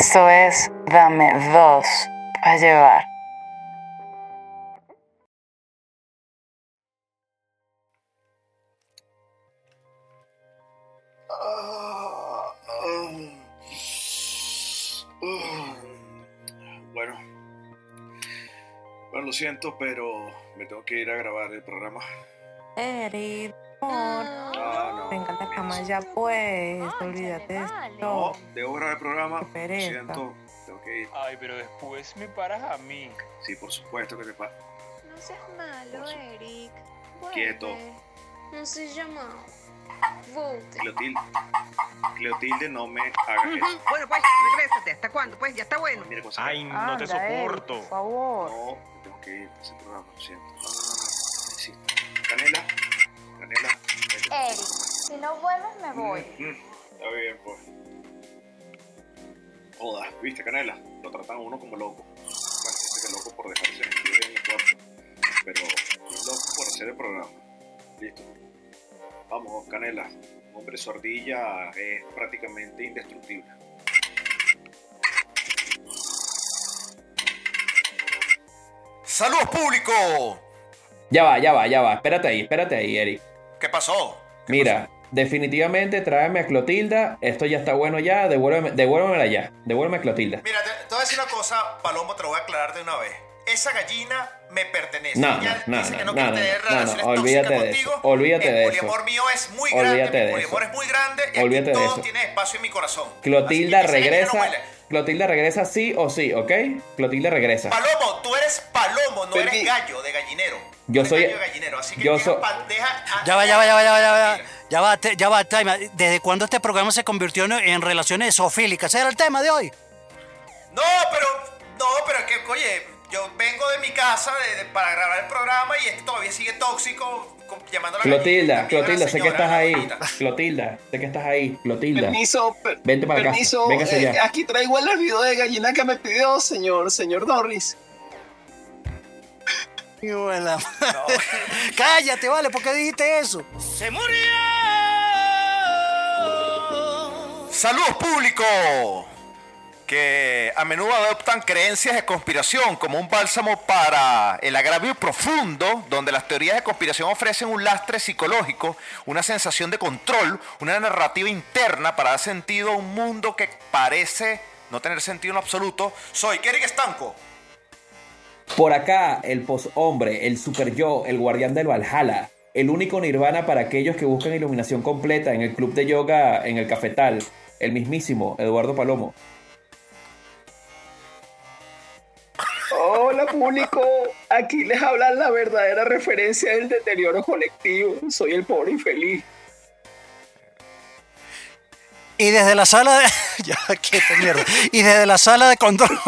Esto es Dame dos para llevar. Bueno, bueno, lo siento, pero me tengo que ir a grabar el programa. Eric. Ah. Venga a la cama ya pues. Ay, Olvídate de No, debo grabar el programa. Lo siento, tengo que ir. Ay, pero después me paras a mí. Sí, por supuesto que te pasa. No seas malo, su- Eric. Quieto. No se llama. Volte. Cleotilde. Cleotilde, no me hagas eso. Bueno, pues, regrésate. ¿Hasta cuándo? Pues, ya está bueno. Mira, cosa Ay, no te Eric, soporto. por favor. No, tengo que ir a ese programa, lo siento. No, no, no, no. Canela, Canela. Eric, si no vuelves me voy. Mm, Está bien, pues. Joda, viste, Canela. Lo tratan a uno como loco. Bueno, dice que loco por dejarse mentir en el cuarto. Pero loco por hacer el programa. Listo. Vamos, Canela. Un hombre sordilla es prácticamente indestructible. ¡Saludos público! Ya va, ya va, ya va. Espérate ahí, espérate ahí, Eric. ¿Qué pasó? ¿Qué Mira, definitivamente tráeme a Clotilda. Esto ya está bueno ya. Devuélveme, devuélvemela ya. Devuélveme a Clotilda. Mira, te, te voy a decir una cosa, Palomo, te lo voy a aclarar de una vez. Esa gallina me pertenece. No, Ella no, dice no, que no, no, no, no, olvídate de eso, contigo. olvídate el de eso. poliamor mío es muy Olvídate grande, de mi poliamor eso. es muy grande y Olvídate aquí de todo eso. tiene espacio en mi corazón. Clotilda regresa. Huele. Clotilda regresa sí o sí, ¿ok? Clotilda regresa. Palomo, tú eres palomo, no eres gallo de gallinero. Yo soy- gallo de gallinero, así que yo soy- ah, Ya va, ya va, ya va, ya va, ya va. Ya va, te- ya va, time. ¿Desde cuándo este programa se convirtió en, en relaciones zoofílicas? ¿Ese era el tema de hoy? No, pero, no, pero es que, oye, yo vengo de mi casa de- de- para grabar el programa y este todavía sigue tóxico, co- llamando a la Clotilda, Clotilda, sé que estás ahí. Clotilda, sé que estás ahí. Clotilda. Permiso, per- Vente para acá, permiso. véngase eh, ya. aquí traigo el video de gallina que me pidió, señor, señor Norris. Y bueno, Cállate, vale, ¿por qué dijiste eso? ¡Se murió! Saludos público, que a menudo adoptan creencias de conspiración como un bálsamo para el agravio profundo, donde las teorías de conspiración ofrecen un lastre psicológico, una sensación de control, una narrativa interna para dar sentido a un mundo que parece no tener sentido en absoluto. Soy Kerry Estanco. Por acá, el poshombre, el super yo, el guardián del Valhalla, el único nirvana para aquellos que buscan iluminación completa en el club de yoga en el cafetal, el mismísimo Eduardo Palomo. Hola público, aquí les habla la verdadera referencia del deterioro colectivo. Soy el pobre infeliz. Y desde la sala de. ya, qué mierda. Y desde la sala de control.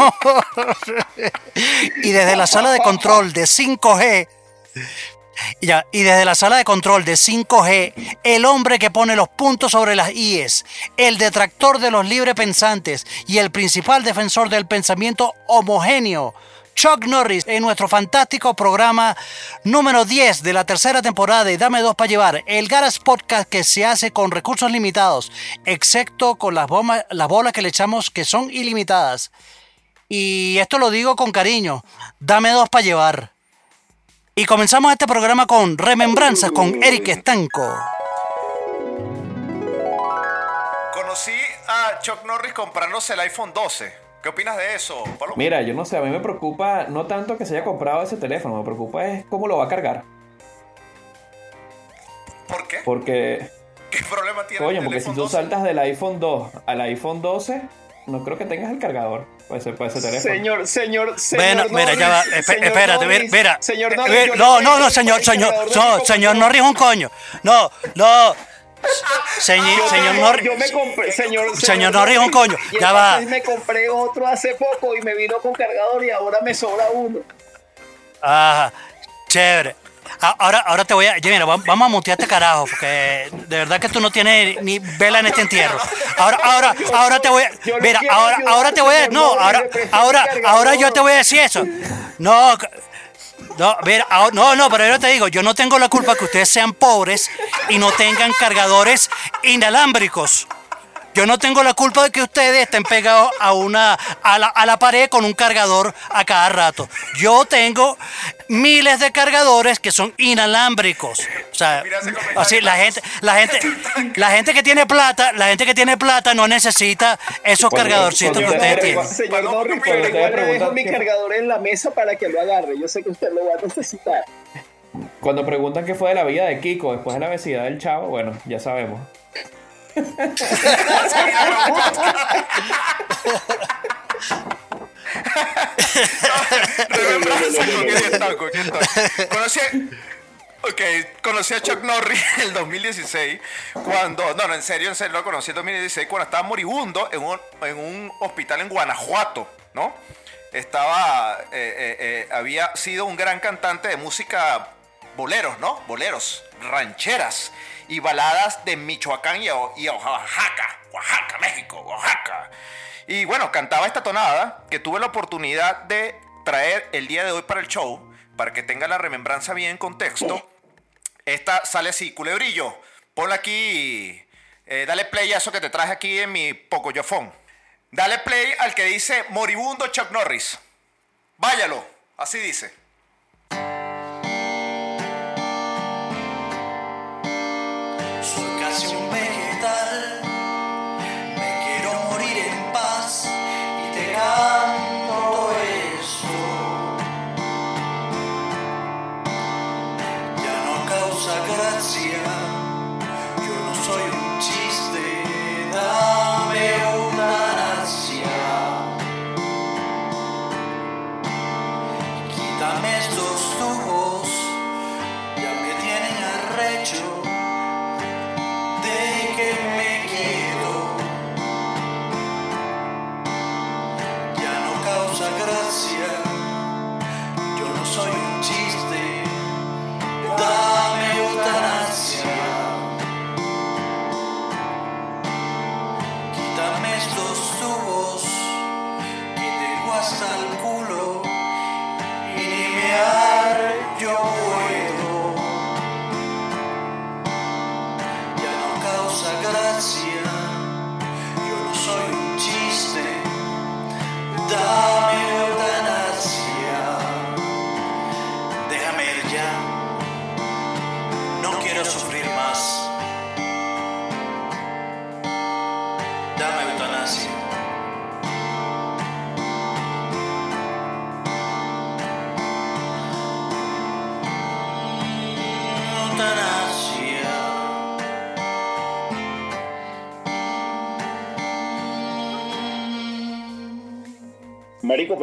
y desde la sala de control de 5G. Ya, y desde la sala de control de 5G, el hombre que pone los puntos sobre las IES, el detractor de los libre pensantes y el principal defensor del pensamiento homogéneo, Chuck Norris, en nuestro fantástico programa número 10 de la tercera temporada de Dame Dos para Llevar, el Garas Podcast que se hace con recursos limitados, excepto con las, bombas- las bolas que le echamos que son ilimitadas. Y esto lo digo con cariño, Dame Dos para Llevar. Y comenzamos este programa con Remembranzas con Eric Estanco. Conocí a Chuck Norris comprándose el iPhone 12. ¿Qué opinas de eso, Palomo? Mira, yo no sé, a mí me preocupa no tanto que se haya comprado ese teléfono, me preocupa es cómo lo va a cargar. ¿Por qué? Porque, ¿Qué problema tiene coño, el porque si tú 12? saltas del iPhone 2 al iPhone 12, no creo que tengas el cargador para ese, para ese teléfono. Señor, señor, señor. Bueno, mira, ya va. Norris, espérate, mira, Norris, mira. Señor Eh, Norris, eh, yo no, no, no, señor, señor, no, señor. Norris es un coño. No, no. Señor, señor Norris. Yo me compré, señor, Señor Norris es un coño. Ya va. me compré otro hace poco y me vino con cargador y ahora me sobra uno. Ajá, chévere. A- Ahora, ahora te voy a. ya, Mira, va- vamos a mutear este carajo, porque de verdad que tú no tienes ni vela en este entierro. Ahora, ahora, ahora te voy a. Mira, ahora, ahora te voy a. No, ahora, ahora, ahora yo te voy a decir eso. No, no, mira, ahora- no, no, pero yo te digo, yo no tengo la culpa que ustedes sean pobres y no tengan cargadores inalámbricos. Yo no tengo la culpa de que ustedes estén pegados a una a la, a la pared con un cargador a cada rato. Yo tengo miles de cargadores que son inalámbricos. O sea, así la gente, la gente, la gente que tiene plata, la gente que tiene plata no necesita esos Cuando- cargadorcitos que cuando ustedes ustedes- tienen. Señor Norris, le dejo Preguntan mi cargador en la mesa para que lo agarre. Yo sé que usted lo va a necesitar. Cuando preguntan qué fue de la vida de Kiko después de la obesidad del chavo, bueno, ya sabemos. Conocí a, ok, conocí a Chuck Norris en el 2016, cuando, no, no, en serio, en serio, lo conocí en 2016, cuando estaba moribundo en un, en un hospital en Guanajuato, ¿no? Estaba, eh, eh, eh, había sido un gran cantante de música boleros, ¿no? Boleros, rancheras y baladas de Michoacán y, Oaxaca, Oaxaca, México, Oaxaca. Y bueno, cantaba esta tonada que tuve la oportunidad de traer el día de hoy para el show, para que tenga la remembranza bien en contexto. Esta sale así, culebrillo, ponla aquí, eh, dale play a eso que te traje aquí en mi pocoyofón. Dale play al que dice moribundo Chuck Norris. Váyalo, así dice.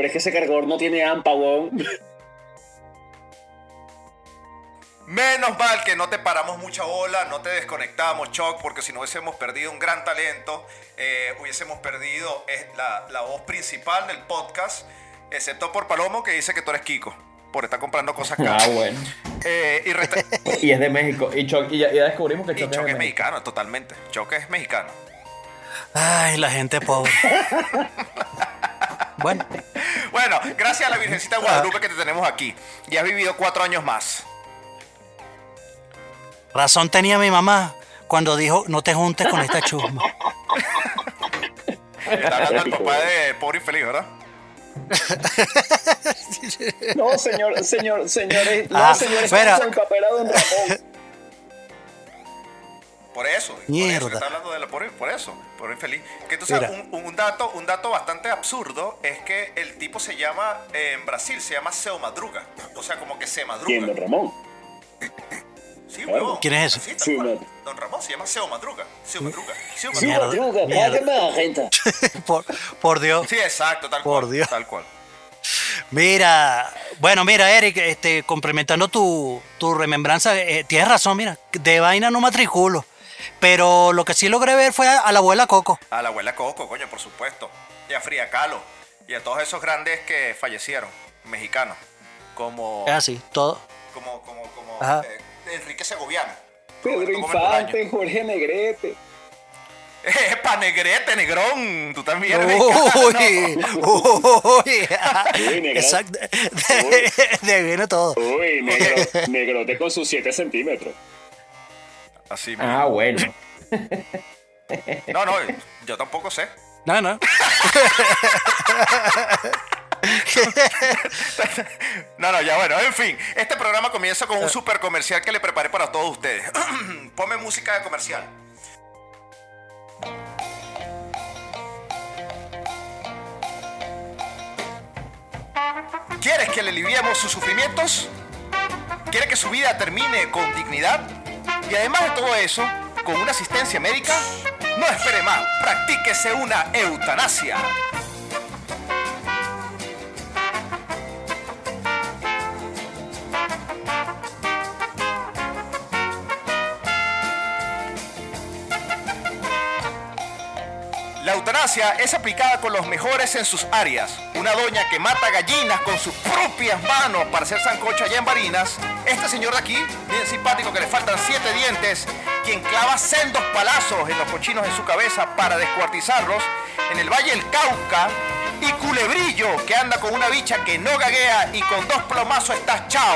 Es que ese cargador no tiene AMPA, weón. Menos mal que no te paramos mucha bola, no te desconectamos, Chuck, porque si no hubiésemos perdido un gran talento, eh, hubiésemos perdido eh, la, la voz principal del podcast, excepto por Palomo que dice que tú eres Kiko, por estar comprando cosas caras. Ah, bueno. Eh, y, resta- Y es de México. Y, Chuck- y ya, ya descubrimos que y Chuck es de es México. mexicano, totalmente. Chuck es mexicano. Ay, la gente pobre. Bueno, Bueno, gracias a la Virgencita de Guadalupe que te tenemos aquí. Y has vivido cuatro años más. razón tenía mi mamá cuando dijo no te juntes con esta chusma. Está hablando el papá de Pobre Infeliz, ¿verdad? No, señor, señor, señores, no, Ah, señores, espera. el papel a Don Ramón. Por eso. Por eso Mierda. que está hablando de la pobre, por eso, por infeliz. Que tú sabes, Mira. un, un dato, un dato bastante absurdo es que el tipo se llama, eh, en Brasil se llama Seu Madruga. O sea, como que se madruga. ¿Quién, Don Ramón? Sí, huevón. ¿Quién es? Sí, man. Don Ramón se llama Seu Madruga. Seu Madruga. Sí, Madruga. Mierda, Madruga, mierda. págame renta. por, por Dios. Sí, exacto, tal Por cual. Dios. Tal cual. Mira, bueno, mira, Eric, este, complementando tu, tu remembranza, eh, tienes razón, mira, de vaina no matriculo. Pero lo que sí logré ver fue a, a la abuela Coco. A la abuela Coco, coño, por supuesto. Y a Frida Kahlo. Y a todos esos grandes que fallecieron, mexicanos. Como, Es así, todo. como, como, como Ajá. eh, Enrique Segoviano. Pedro. Infante, Jorge Negrete. ¡Epa, negrete, negrón! Tú también eres. Uy, uy, Uy, exacto. De, de viene todo. Uy, negro, negrote con sus 7 centímetros. Así Ah, bueno. No, no, yo tampoco sé. No, no. No, no, ya bueno, en fin. Este programa comienza con un super comercial que le preparé para todos ustedes. Ponme música de comercial. ¿Quieres que le aliviemos sus sufrimientos? ¿Quiere que su vida termine con dignidad? Y además de todo eso, con una asistencia médica, no espere más, practíquese una eutanasia. Eutanasia es aplicada con los mejores en sus áreas. Una doña que mata gallinas con sus propias manos para hacer sancocho allá en Barinas. Este señor de aquí, bien simpático que le faltan siete dientes, quien clava sendos palazos en los cochinos en su cabeza para descuartizarlos. En el Valle del Cauca. Y Culebrillo, que anda con una bicha que no gaguea y con dos plomazos estás chao.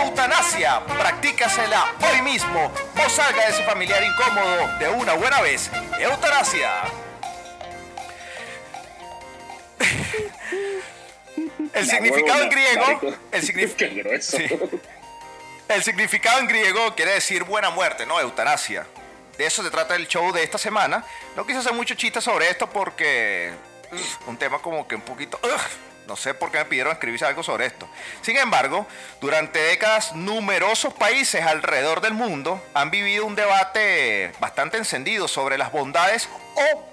Eutanasia, practícasela hoy mismo o salga de ese familiar incómodo de una buena vez. Eutanasia. El significado en griego, el, signif- Qué grueso. Sí. el significado en griego quiere decir buena muerte, no eutanasia. De eso se trata el show de esta semana. No quise hacer mucho chiste sobre esto porque un tema como que un poquito no sé por qué me pidieron escribir algo sobre esto. Sin embargo, durante décadas numerosos países alrededor del mundo han vivido un debate bastante encendido sobre las bondades o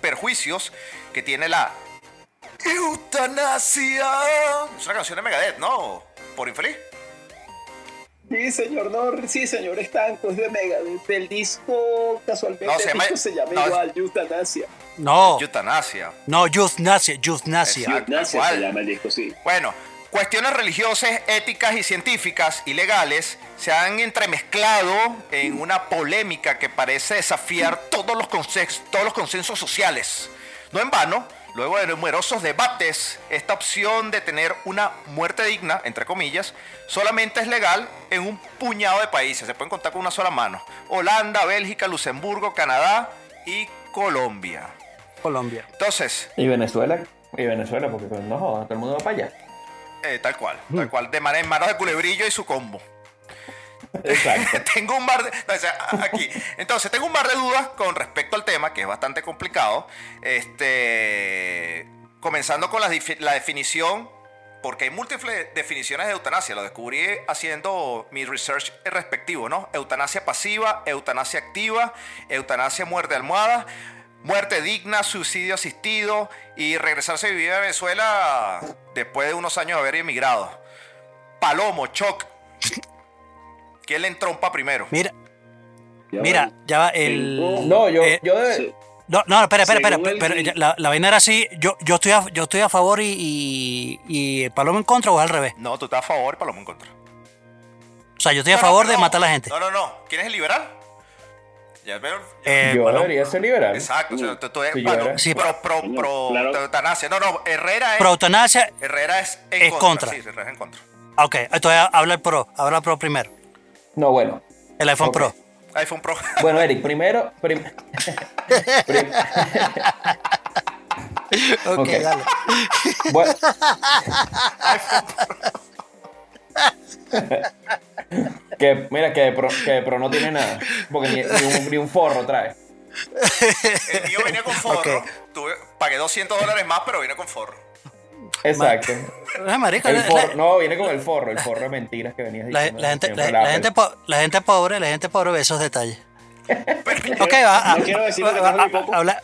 perjuicios que tiene la eutanasia. Es una canción de Megadeth, ¿no? Por infeliz. Sí, señor, no, sí, señor Estanco, es de Megadeth. Del disco, casualmente, No, se el llama- disco se llama no, igual, Eutanasia. No, Eutanasia. no. Exacto. Eutanasia ¿cuál? se llama el disco, sí. Bueno, cuestiones religiosas, éticas y científicas y legales se han entremezclado en una polémica que parece desafiar todos los, todos los consensos sociales. No en vano, luego de numerosos debates, esta opción de tener una muerte digna, entre comillas, solamente es legal en un puñado de países. Se pueden contar con una sola mano. Holanda, Bélgica, Luxemburgo, Canadá y Colombia. Colombia. Entonces, Y Venezuela, y Venezuela, porque pues, no todo el mundo va para allá. Eh, tal cual, tal cual, de manera en manos de culebrillo y su combo. Tengo un mar de, no, aquí. Entonces, tengo un mar de dudas con respecto al tema, que es bastante complicado. Este, comenzando con la, la definición, porque hay múltiples definiciones de eutanasia. Lo descubrí haciendo mi research respectivo, ¿no? Eutanasia pasiva, eutanasia activa, eutanasia muerte almohada, muerte digna, suicidio asistido y regresarse a vivir a Venezuela después de unos años de haber emigrado. Palomo, Choc. ¿Quién le entrompa primero? Mira, Ya mira, va. ya va el. No, yo, eh, yo de- Sí. No, no, espera, espera, espera. Pero ya- la, la vaina era así. Yo, yo, estoy a, yo estoy a favor y, y, y Palomo en contra o es al revés. No, tú estás a favor, Palomo en contra. O sea, yo estoy a No, no, favor de no. matar a la gente. No, no, no. ¿Quién es el liberal? Ya veo. Eh, yo Palomo. debería ser liberal. Exacto, o sea, tú, tú eres Sí. Sí, pro, pro, pro claro. eutanasia. No, no, Herrera es, Pro eutanasia. Herrera es en Es contra. Sí, Herrera es en contra. Ok, entonces habla el pro. Habla el pro primero. No, bueno. El iPhone. Pro. iPhone Pro. Bueno, Eric, primero. prim- prim- Ok, Ok. dale. Bueno. que mira, que de, pro, que de pro no tiene nada. Porque ni, ni un, ni un forro trae. El mío venía con forro. Ok. Tuve, pagué 200 dólares más, pero viene con forro. Exacto. Marico, El la- forro, la- no, viene con el forro, el forro de mentiras que venías La, diciendo. la gente, siempre, la, gente, Apple. po- la gente pobre, la gente pobre ve esos detalles. ok, va. No quiero decir lo que va- tengo ni va- poco. habla-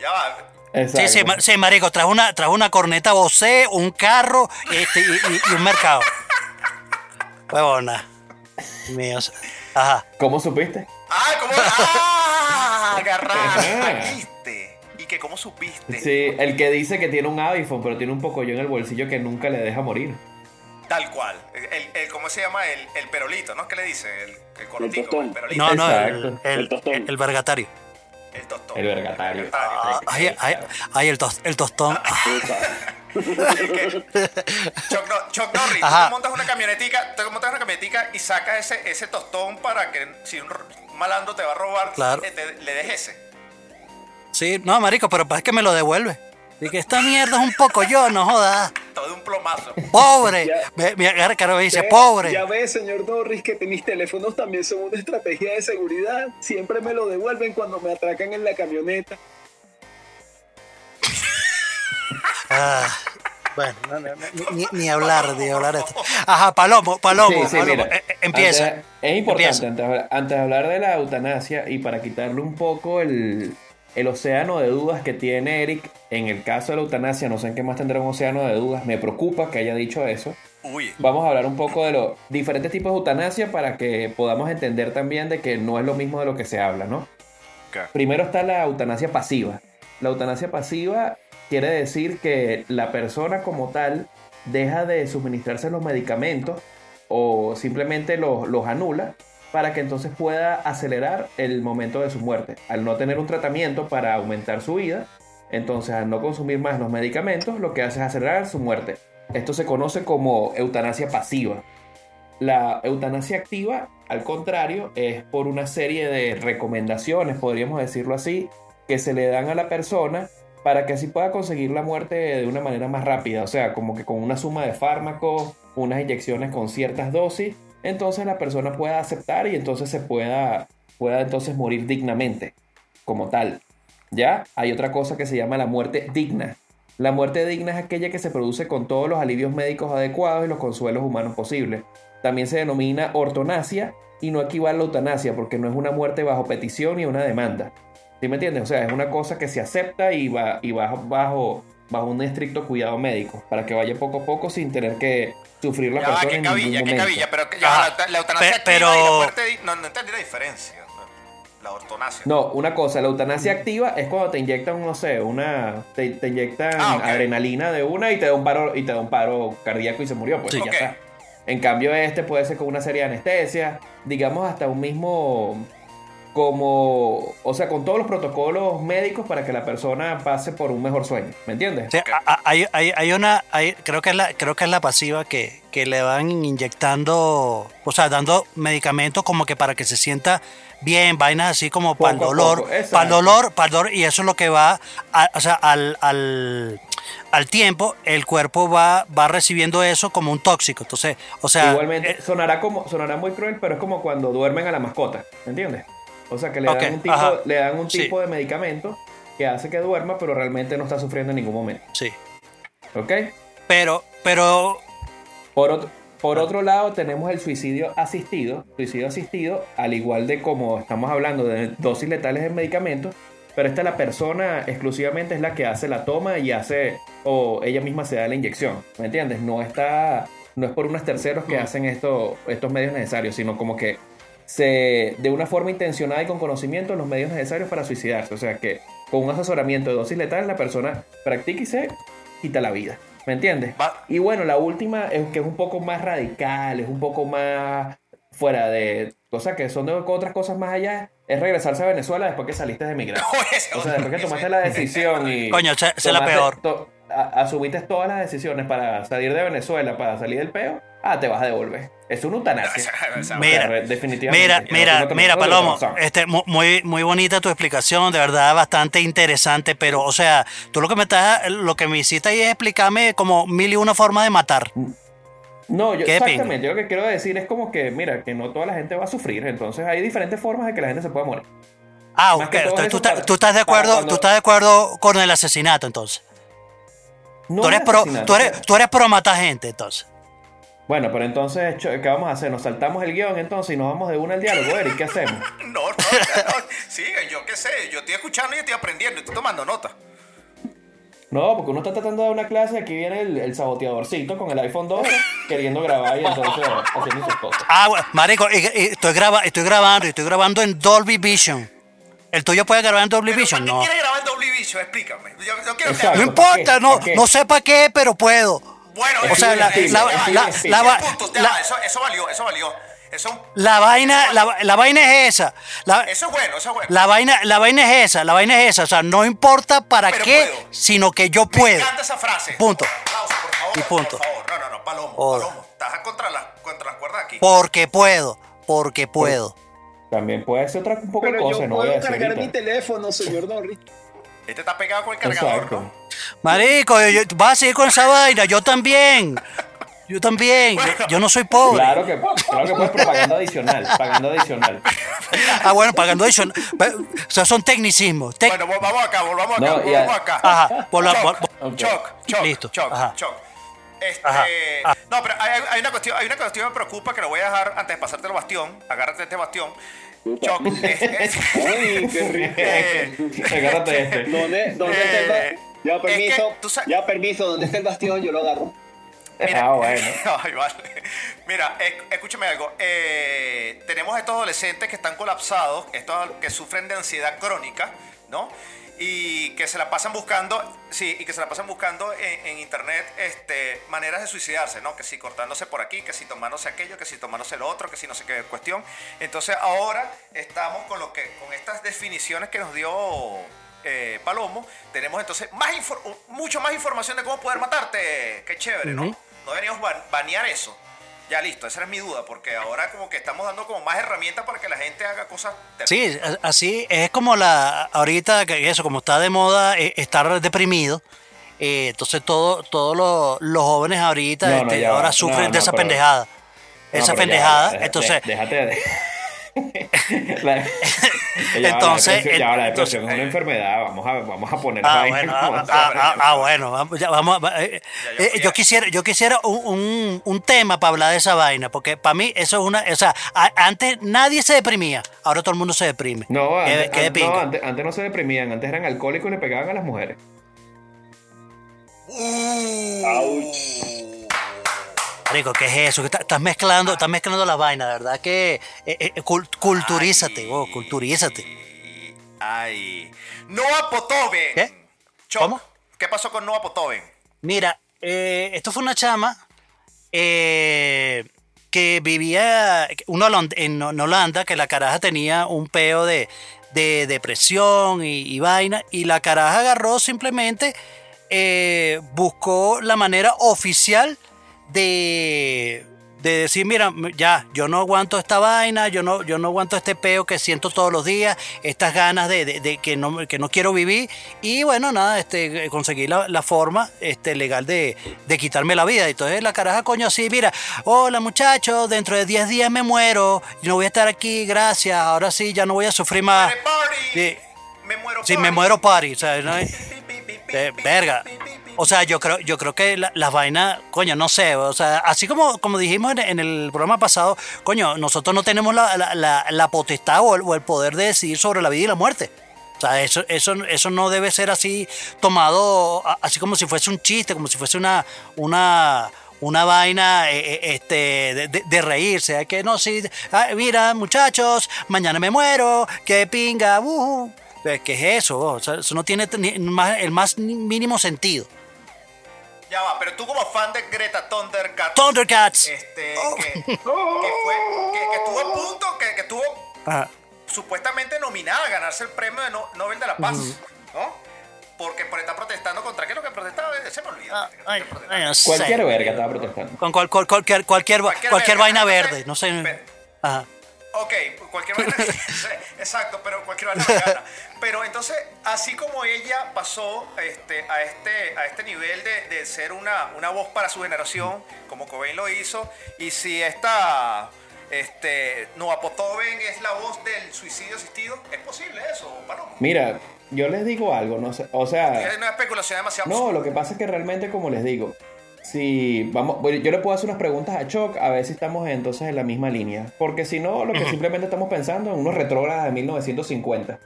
Ya va. Sí, sí, Exacto. ma- sí, marico, trajo una, trajo una corneta Bose, un carro este, y, y- y un mercado. Huevona. Míos. Ajá. ¿Cómo supiste? ¡Ah! ¿Cómo? ¡Ah! Agarraste. Ajá. ¿Viste? ¿Y que cómo supiste? Sí, el que dice que tiene un iPhone, pero tiene un pocoyo en el bolsillo que nunca le deja morir. Tal cual. El, el- ¿Cómo se llama? El, el perolito, ¿no? ¿Qué le dice? El, el cortico, tostón. el perolito. No, no, el, Exacto. el, El tostón. el vergatario. El tostón. El vergatario. Ah, Ay, ay, ay, el, tos- el tostón. Chuck, No- Chuck Norris, tú Ajá. te montas una camionetica, te montas una camionetica y sacas ese, ese tostón para que si un malandro te va a robar, Claro. eh, te- le des ese. Sí, no, marico, pero es que me lo devuelve. Y que esta mierda es un poco yo, no jodas. Todo de un plomazo. Pobre. Ya. Me, me agarra caro me dice, pobre. Ya ves, señor Norris, que mis teléfonos también son una estrategia de seguridad. Siempre me lo devuelven cuando me atracan en la camioneta. Ah, bueno, no, no, no, ni, ni hablar, ni hablar de esto. Ajá, Palomo, Palomo, Sí, sí, Palomo, mira, eh, eh, empieza. Antes- es importante, Empieza. antes, de hablar- antes de hablar de la eutanasia y para quitarle un poco el, el océano de dudas que tiene Eric, en el caso de la eutanasia, no sé en qué más tendrá un océano de dudas, me preocupa que haya dicho eso. Uy. Vamos a hablar un poco de los diferentes tipos de eutanasia para que podamos entender también de que no es lo mismo de lo que se habla, ¿no? Primero está la eutanasia pasiva. La eutanasia pasiva quiere decir que la persona como tal deja de suministrarse los medicamentos o simplemente los, los anula para que entonces pueda acelerar el momento de su muerte. Al no tener un tratamiento para aumentar su vida, entonces al no consumir más los medicamentos, lo que hace es acelerar su muerte. Esto se conoce como eutanasia pasiva. La eutanasia activa, al contrario, es por una serie de recomendaciones, podríamos decirlo así, que se le dan a la persona para que así pueda conseguir la muerte de una manera más rápida, o sea, como que con una suma de fármacos, unas inyecciones con ciertas dosis, entonces la persona pueda aceptar y entonces se pueda, pueda entonces morir dignamente, como tal. Ya hay otra cosa que se llama la muerte digna. La muerte digna es aquella que se produce con todos los alivios médicos adecuados y los consuelos humanos posibles. También se denomina ortonasia y no equivale a la eutanasia porque no es una muerte bajo petición ni una demanda. ¿Sí me entiendes? O sea, es una cosa que se acepta y va y bajo, bajo, bajo un estricto cuidado médico para que vaya poco a poco sin tener que sufrir la Ya va, persona qué en ningún cabilla, qué momento. cabilla. Pero que- ya va, la, la eutanasia Pe- activa y pero- la muerte... No, no entendí la diferencia. La ortonasia. No, una cosa, la eutanasia activa es cuando te inyectan, no sé, una. Te, te inyectan Ah, ok. adrenalina de una y te da un paro, y te da un paro cardíaco y se murió, pues Sí. ya Ok. está. En cambio, este puede ser con una serie de anestesia, digamos hasta un mismo. Como. O sea, con todos los protocolos médicos para que la persona pase por un mejor sueño. ¿Me entiendes? Sí, hay, hay, hay una, hay- creo que es la, creo que es la pasiva que, que le van inyectando, o sea, dando medicamentos como que para que se sienta bien, vainas así como para el dolor, para el dolor, para el dolor, y eso es lo que va, a- o sea, al, al, al tiempo, el cuerpo va, va recibiendo eso como un tóxico. Entonces, o sea, Igualmente, eh, sonará como sonará muy cruel, pero es como cuando duermen a la mascota, ¿me entiendes? O sea, que le dan un tipo, ajá. le dan un Sí. tipo de medicamento que hace que duerma, pero realmente no está sufriendo en ningún momento. sí, ¿Ok? pero, pero, Por otro, por otro lado, tenemos el suicidio asistido. Suicidio asistido, al igual de como estamos hablando de dosis letales de medicamentos, pero esta la persona exclusivamente es la que hace la toma y hace, o ella misma se da la inyección, ¿me entiendes? No está, no es por unos terceros que hacen esto, estos medios necesarios, sino como que se, de una forma intencionada y con conocimiento, los medios necesarios para suicidarse. O sea que con un asesoramiento de dosis letal, la persona practica y se quita la vida. ¿Me entiendes? Y bueno, la última es que es un poco más radical, es un poco más fuera de cosas que son de otras cosas más allá, es regresarse a Venezuela después que saliste de emigrar. O sea, después que tomaste la decisión y... Coño, es la peor. to- a- asumiste todas las decisiones para salir de Venezuela, para salir del peo, ah, te vas a devolver. Es una eutanasia. Mira, definitivamente. Mira, mira, no mira, Palomo, este, mu- muy, muy bonita tu explicación, de verdad, bastante interesante, pero, o sea, tú lo que me estás, lo que me hiciste ahí es explicarme como mil y una formas de matar. No, yo, exactamente. Yo lo que quiero decir es como que, mira, que no toda la gente va a sufrir. Entonces hay diferentes formas de que la gente se pueda morir. Ah, ok, entonces tú, estás- para- tú estás de para acuerdo, cuando- tú estás de acuerdo con el asesinato, entonces. No tú eres es pro, tú eres, tú eres pro matar gente, entonces. Bueno, pero entonces, ¿qué vamos a hacer? ¿Nos saltamos el guion entonces y nos vamos de una al diálogo, Eric? ¿Qué hacemos? No, no, no. Sí, yo qué sé. Yo estoy escuchando y estoy aprendiendo y estoy tomando nota. No, porque uno está tratando de dar una clase y aquí viene el, el saboteadorcito con el iPhone 2 queriendo grabar y entonces haciendo sus cosas. Ah, bueno, marico, y- y estoy, graba, estoy grabando, y estoy grabando en Dolby Vision. ¿El tuyo puede grabar en Dolby Pero Vision? ¿para qué No. quieres grabar en Dolby Vision? Explícame. Yo, yo quiero Exacto. No importa, no, no sé para qué, pero puedo. Bueno, O sea, la, eso, eso valió, eso valió. Eso, la vaina, la, la vaina es esa. La, eso es bueno, eso es bueno. la vaina, la vaina es esa, la vaina es esa. O sea, no importa para Pero qué, puedo. sino que yo Me puedo. encanta esa frase. Punto. Aplauso, por favor. Y punto. Por favor. No, no, no, Palomo, Joder. Palomo. Estás contra las, contra las cuerdas aquí. Porque puedo, porque puedo. También puede ser otra un poco Pero cosas, yo no voy a puedo cargar mi teléfono, señor Norris. Este está pegado con el cargador, Exacto. ¿no? Marico, yo- vas a seguir con esa vaina, yo también. Yo también. Yo, yo no soy pobre. Claro que, claro que puedes propaganda adicional, pagando adicional. Ah, bueno, pagando eso. O sea, son tecnicismos. Tec- Bueno, vamos acá, volvamos acá, No, volvamos a- acá. Ajá, por la- Choc, choc, choc, Listo, choc, ajá. choc. Este, Ajá, ajá. No, pero hay, hay una cuestión, hay una cuestión que me preocupa que lo voy a dejar antes de pasarte el bastión. Agárrate este bastión. Choc, Uy, qué rico. eh, Agárrate este. ¿Dónde, dónde está el Eh, ba- Ya, es que permiso. Ya, permiso. ¿Dónde está el bastión? Yo lo agarro. Mira, Ah, bueno. Ay, vale. Mira, esc- escúchame algo. Eh, tenemos estos adolescentes que están colapsados, estos que sufren de ansiedad crónica, ¿no? Y que se la pasan buscando, sí, y que se la pasan buscando en, en internet este, maneras de suicidarse, ¿no? Que si cortándose por aquí, que si tomándose aquello, que si tomándose lo otro, que si no sé qué cuestión. Entonces ahora estamos con lo que, con estas definiciones que nos dio eh, Palomo, tenemos entonces más mucho más información de cómo poder matarte. Qué chévere, ¿no? No deberíamos ban- banear eso. Ya listo, esa es mi duda, porque ahora como que estamos dando como más herramientas para que la gente haga cosas Sí, así es como la ahorita que eso como está de moda eh, estar deprimido. eh, entonces todo todos los, los jóvenes ahorita No, no, este, ya ahora sufren No, de esa pero- pendejada. No, esa pendejada, ya, entonces déjate de. La- Ya va, Entonces, la depresión, entonces- es una enfermedad. Vamos a, vamos a poner Ah, bueno, ah, ah, ah, ah, bueno, vamos, ya vamos a- eh, Ya, eh, yo quisiera, yo quisiera un, un- un tema para hablar de esa vaina, porque para mí eso es una, o sea, a- antes nadie se deprimía, ahora todo el mundo se deprime. No, ¿Qué- antes, qué no, antes no se deprimían, antes eran alcohólicos y le pegaban a las mujeres. Marico, ¿qué es eso? Estás mezclando, estás mezclando la vaina, verdad que eh, eh, cul- culturízate, vos, culturízate. Ay. Noah Potoven. ¿Qué? Choc, ¿Cómo? ¿Qué pasó con Noah Potoven? Mira, eh, esto fue una chama eh, que vivía una en, Holanda, que la caraja tenía un peo de, de depresión y, y vaina, y la caraja agarró simplemente, eh, buscó la manera oficial de, de decir, mira, ya, yo no aguanto esta vaina, yo no, yo no aguanto este peo que siento todos los días, estas ganas de, de- de que, no, que no quiero vivir. Y bueno, nada, este, conseguí la, la forma este, legal de, de quitarme la vida. Entonces la caraja, coño, así, mira, hola muchachos, dentro de 10 días me muero, y no voy a estar aquí, gracias, ahora sí, ya no voy a sufrir más. Sí. Me muero Si party. me muero, party, o sea, ¿no? Eh, verga. O sea, yo creo, yo creo que la- las vainas, coño, no sé, o sea, así como, como dijimos en, el programa pasado, coño, nosotros no tenemos la, la- potestad o el, o el poder de decidir sobre la vida y la muerte. O sea, eso, eso, eso no debe ser así tomado, así como si fuese un chiste, como si fuese una, una, una vaina eh, eh, este, de, de- reírse. Hay que, no, sí, ah, mira, muchachos, mañana me muero, qué pinga, uh, ¿Qué es eso? O sea, eso no tiene el más mínimo sentido. Ya va, pero tú como fan de Greta Thundercat, Thundercats. este, Oh. que, que fue, que, que estuvo a punto, que, que estuvo Ajá. supuestamente nominada a ganarse el premio de No- Nobel de la Paz, ¿no? Porque por estar protestando contra qué es lo que protestaba, se me olvida. Ay, ay, no sé. Cualquier verga estaba protestando. Con cual- cual- cualquier, cualquier, Cualquier cualquier verga, vaina verde, no sé. pero- Ajá. Ok, cualquier vaina. Exacto, pero cualquier vaina vegana. Pero entonces, así como ella pasó este, a, este, a este nivel de, de ser una, una voz para su generación, como Cobain lo hizo, y si esta este, Noah Potoven es la voz del suicidio asistido, ¿es posible eso, Palomo? Mira, yo les digo algo, no sé, o sea, Es una especulación demasiado no, absurda. lo que pasa es que realmente, como les digo, si vamos, yo le puedo hacer unas preguntas a Choc a ver si estamos entonces en la misma línea, porque si no, lo que simplemente estamos pensando en unos retrógradas de 1950.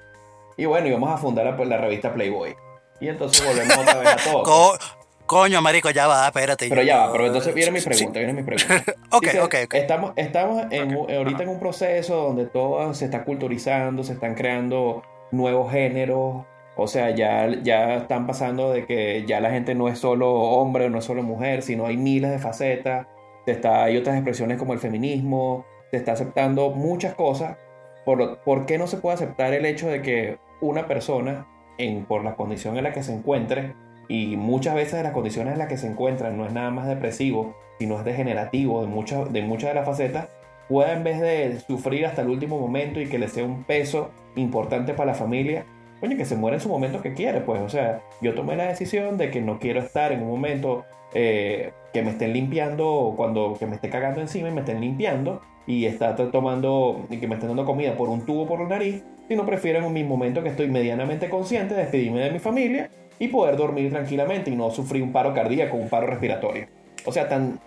Y bueno, íbamos a fundar la, la revista Playboy. Y entonces volvemos otra vez a todo. Co- coño, marico, ya va, espérate. Pero ya va, pero entonces viene mi sí. pregunta, viene mi pregunta. Ok, Dice, ok, ok. Estamos, estamos en, ahorita en un proceso donde todo se está culturizando, se están creando nuevos géneros. O sea, ya, ya están pasando de que ya la gente no es solo hombre, no es solo mujer, sino hay miles de facetas. Está, hay otras expresiones como el feminismo, se está aceptando muchas cosas. ¿Por, ¿Por qué no se puede aceptar el hecho de que una persona, en, por la condición en la que se encuentre, y muchas veces de las condiciones en las que se encuentran no es nada más depresivo, sino es degenerativo de muchas de, muchas de las facetas, pueda en vez de sufrir hasta el último momento y que le sea un peso importante para la familia, coño, que se muera en su momento que quiere, pues, o sea, yo tomé la decisión de que no quiero estar en un momento eh, que me estén limpiando, cuando que me esté cagando encima y me estén limpiando y está tomando y que me estén dando comida por un tubo por la nariz, sino prefiero en mi momento que estoy medianamente consciente despedirme de mi familia y poder dormir tranquilamente y no sufrir un paro cardíaco, un paro respiratorio. O sea, tan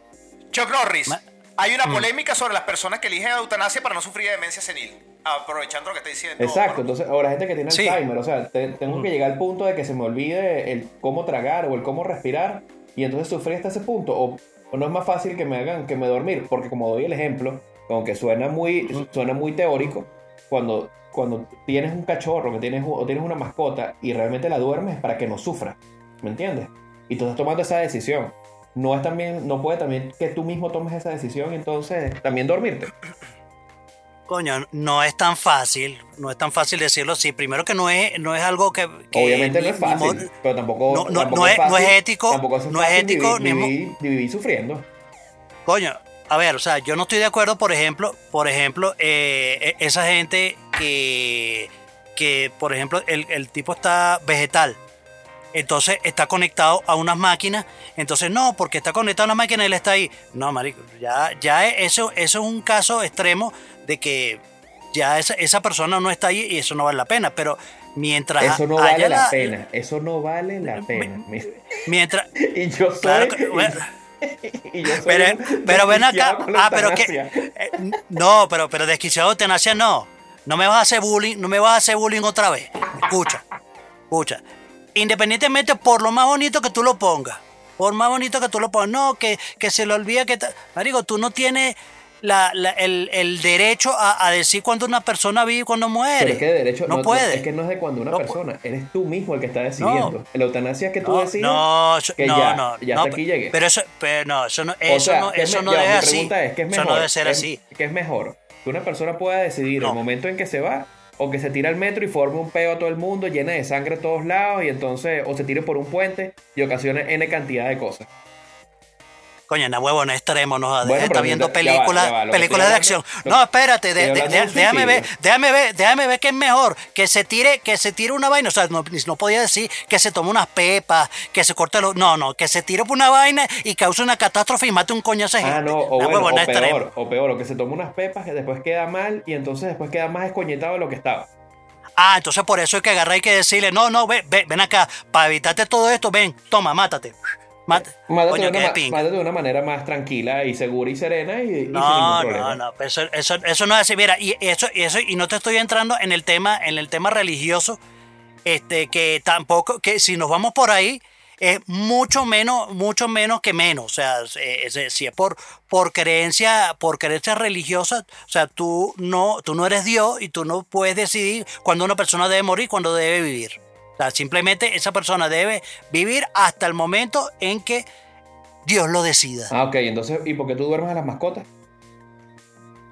Chuck Norris, hay una Mm. polémica sobre las personas que eligen eutanasia para no sufrir de demencia senil. Aprovechando lo que está diciendo. Exacto, entonces, o la gente que tiene Sí. Alzheimer, o sea, te- tengo que llegar al punto de que se me olvide el cómo tragar o el cómo respirar y entonces sufrir hasta ese punto. O, o no es más fácil que me hagan que me dormir, porque como doy el ejemplo, aunque suena muy, suena muy teórico, cuando, cuando tienes un cachorro que tienes, o tienes una mascota y realmente la duermes es para que no sufra, ¿me entiendes? Y tú estás tomando esa decisión. No es también, no puede también que tú mismo tomes esa decisión y entonces también dormirte. Coño, no es tan fácil, no es tan fácil decirlo así. Primero que no es, no es algo que... que Obviamente no es fácil, pero tampoco, No, no, tampoco no es- no es fácil- ético, tampoco no es fácil ético, vivir, ni vivir- vivir sufriendo. Coño, a ver, o sea, yo no estoy de acuerdo, por ejemplo, por ejemplo, eh, e- esa gente que, que por ejemplo, el, el tipo está vegetal. Entonces está conectado a unas máquinas. Entonces, no, porque está conectado a una máquina él está ahí. No, marico, ya, ya eso, eso es un caso extremo de que ya esa, esa persona no está ahí y eso no vale la pena. Pero mientras Eso no haya vale la la- pena, eso no vale la pena. Mientras, Y yo soy, Claro que- y- bueno. y yo soy Pero, pero ven acá. Ah, pero que. eh, no, pero, pero desquiciado de tenacia no. No me vas a hacer bullying, no me vas a hacer bullying otra vez. Escucha, escucha. Independientemente por lo más bonito que tú lo pongas. Por más bonito que tú lo pongas. No, que, que se le olvida que. Marico, tú no tienes la- la- el, el derecho a, a decir cuando una persona vive y cuando muere. Pero es que de derecho no, no, puede. es que no es de cuando una No persona, eres tú mismo el que está decidiendo. La eutanasia es que tú no, decides no, eso- que no, ya, no, ya no, hasta aquí llegué. Pero eso, pero no, eso no, O eso sea, no, ¿qué eso me- no ya, debe mi así. es, ¿qué es Eso mejor? no debe ser ¿Es- así. ¿Qué es mejor? Que una persona pueda decidir No. el momento en que se va o que se tira al metro y forme un peo a todo el mundo, llena de sangre a todos lados y entonces o se tire por un puente y ocasione N cantidad de cosas. Coño, na huevo, no extremo, no Bueno, está viendo películas, películas de acción. No, espérate, de- de- de- déjame ver, déjame ver, déjame ver que es mejor que se tire, que se tire una vaina, o sea, no, no podía decir que se tome unas pepas, que se corte los, no, no, que se tire por una vaina y cause una catástrofe y mate un coñazo de gente. Ah, no, o bueno, huevo, no peor, o peor, o que se toma unas pepas que después queda mal y entonces después queda más escoñetado de lo que estaba. Ah, entonces por eso hay que agarrar y que decirle, no, no, ven, ven, ven acá, para evitarte todo esto, ven, toma, mátate. Mátate, Coño, de una, mátate de manera más tranquila y segura y serena y, y sin No, ningún problema. no, no, eso, eso, eso no es así. Mira, y eso, y eso, y no te estoy entrando en el tema, en el tema religioso, este, que tampoco, que si nos vamos por ahí, es mucho menos, mucho menos que menos. O sea, si es por, por creencia, por creencia religiosa, o sea, tú no, tú no eres Dios y tú no puedes decidir cuándo una persona debe morir, cuándo debe vivir. O sea, simplemente esa persona debe vivir hasta el momento en que Dios lo decida. Ah, ok, entonces, ¿y por qué tú duermes a las mascotas?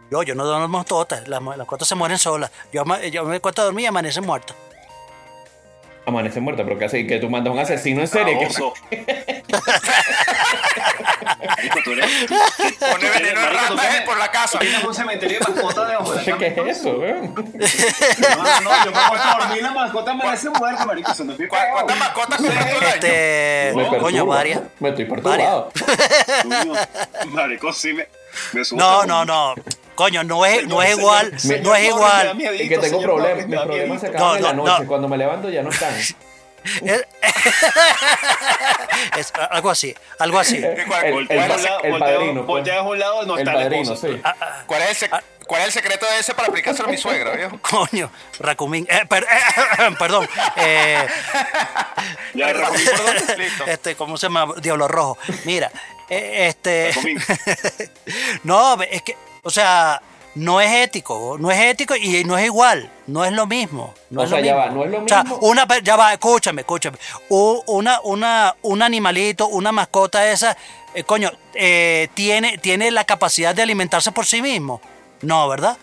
Yo, yo no duermo todas, las, las cuotas se mueren solas. Yo, yo me cuento a dormir y amanecen muertas. Amanece muerta, pero ¿qué hace? Que tú mandas a un asesino en serie. que- Baboso. Marico, tú eres- Pone veneno tienes- eh, por la casa. Tienes un cementerio de mascotas debajo de la cama. ¿Qué es eso, weón? No, no, no, yo me acuesto a dormir, la mascota amanece muerta, marico, eso no es mi ¿Cu- ¿Cuántas mascotas tú año? Este, Me coño, varias. Me estoy perturbado. Marico, sí me. No, no, no. Coño, no es, no es igual, señor, no es igual. me da miedito, Y que tengo problemas. Mis problemas se acaban No, en la no, noche. no. Cuando me levanto ya no están. Es, algo así, algo así. ¿Qué- cuál- El, el, el- el padrino. pues. voltea a un lado, no el está la padrino, esposa. sí. ¿Cuál es, el sec- cuál es el secreto de ese para aplicárselo a mi suegra, viejo? Coño, Racumín. Eh, per- eh, perdón. Eh, Ya, Racumín, perdón. Listo. este, ¿cómo se llama? Diablo Rojo. Mira, eh, este. Racumín. no, es que, o sea, no es ético, no es ético y no es igual, no es lo mismo. No O es sea, lo ya mismo. va, no es lo O sea, mismo. una, ya va, escúchame, escúchame. Una, una, un animalito, una mascota esa, eh, coño, eh, tiene, tiene la capacidad de alimentarse por sí mismo. No, ¿verdad?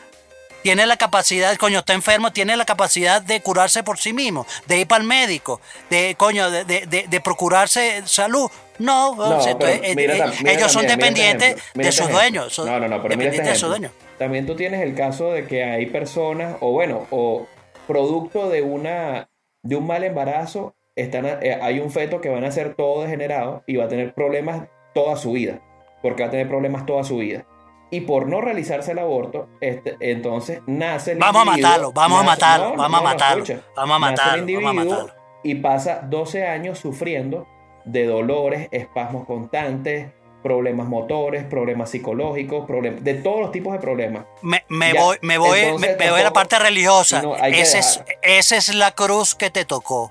Tiene la capacidad, coño, está enfermo, tiene la capacidad de curarse por sí mismo, de ir para el médico, de, coño, de, de- de- de procurarse salud. No, No, o sea, pero entonces, mira eh, tam- mira ellos son este dependientes ejemplo, de este sus dueños. son No, no, no, pero mira este de sus ejemplo. dueños. También tú tienes el caso de que hay personas, o bueno, o producto de una de un mal embarazo, están, eh, hay un feto que va a nacer todo degenerado y va a tener problemas toda su vida, porque va a tener problemas toda su vida. Y por no realizarse el aborto, este, entonces nace el Vamos a individuo- matarlo, vamos a matarlo, no, vamos a no, matarlo, escucha. vamos a Nace el matarlo, vamos a matarlo. y pasa 12 años sufriendo de dolores, espasmos constantes, problemas motores, problemas psicológicos, problemas, de todos los tipos de problemas. Me, voy, me voy, entonces me, me voy a la parte religiosa. no, es, esa es la cruz que te tocó.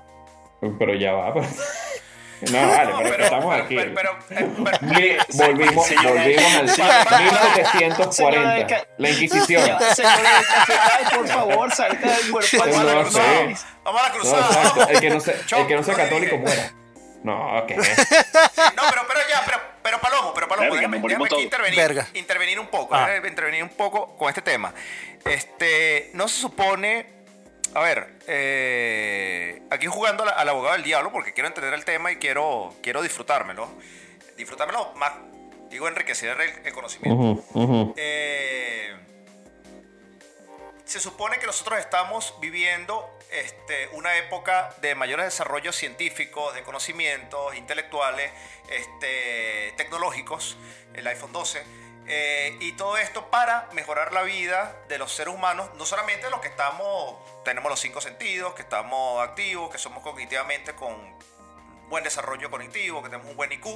Pero ya va. pero- No, vale, pero, estamos aquí. Pero, pero, pero- Mire, volvimos, volvimos al señora- 1740, Señora- la Inquisición. Cafetal, por favor, salga del cuerpo Vamos a la cruzada. Vamos a la No, cruzada. El que no sea, el Chop, que no sea no católico muera. No, ¿qué? No, pero, pero ya, pero, pero Palomo, pero Palomo, Verga, déjame, déjame aquí intervenir, Verga. intervenir un poco, Ah. intervenir un poco con este tema. Este, no se supone, a ver, eh, aquí jugando al, abogado del diablo porque quiero entender el tema y quiero, quiero disfrutármelo, disfrutármelo más, digo enriquecer el, el conocimiento. Eh, se supone que nosotros estamos viviendo este, una época de mayores desarrollos científicos, de conocimientos intelectuales, este, tecnológicos, el iPhone 12, eh, y todo esto para mejorar la vida de los seres humanos, no solamente los que estamos, tenemos los cinco sentidos, que estamos activos, que somos cognitivamente con buen desarrollo cognitivo, que tenemos un buen IQ,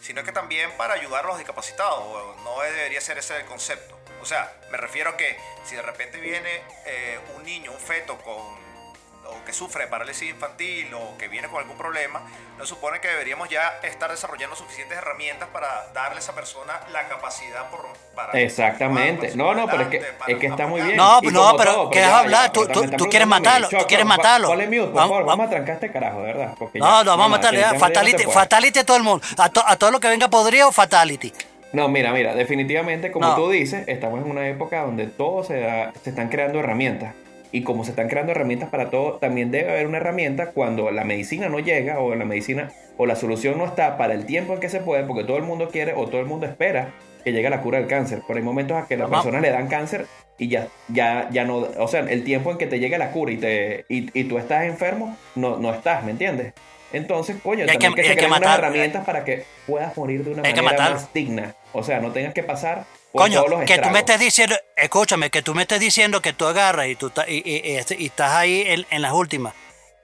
sino que también para ayudar a los discapacitados. No debería ser ese el concepto. O sea, me refiero a que si de repente viene eh, un niño, un feto con o que sufre de parálisis infantil o que viene con algún problema, no supone que deberíamos ya estar desarrollando suficientes herramientas para darle a esa persona la capacidad por, para Exactamente. para No, no, pero es que, es que está muy bien. No, Y no, pero todo, ¿qué vas a hablar? Tú- tú- tú quieres matarlo, tú quieres matarlo. Ponle mute, por Vamos, favor, vamos a trancar este carajo, de verdad. porque ya- No, no, vamos a matarle. Fatality, fatality a todo el mundo. A, to- a todo lo que venga podrido, fatality. No, mira, mira, definitivamente, como No. tú dices, estamos en una época donde todo se, da- se están creando herramientas. Y como se están creando herramientas para todo, también debe haber una herramienta cuando la medicina no llega o la medicina o la solución no está para el tiempo en que se puede, porque todo el mundo quiere o todo el mundo espera que llegue la cura del cáncer. Pero hay momentos a que las personas le dan cáncer y ya, ya, ya no, o sea, el tiempo en que te llegue la cura y, te, y, y tú estás enfermo, no, no estás, ¿me entiendes? Entonces, coño, hay también que- que, se hay que unas herramientas para que puedas morir de una manera más digna. O sea, no tengas que pasar Coño, que tú me estés diciendo, escúchame, que tú me estés diciendo que tú agarras y tú y, y- y este- y estás ahí en, en las últimas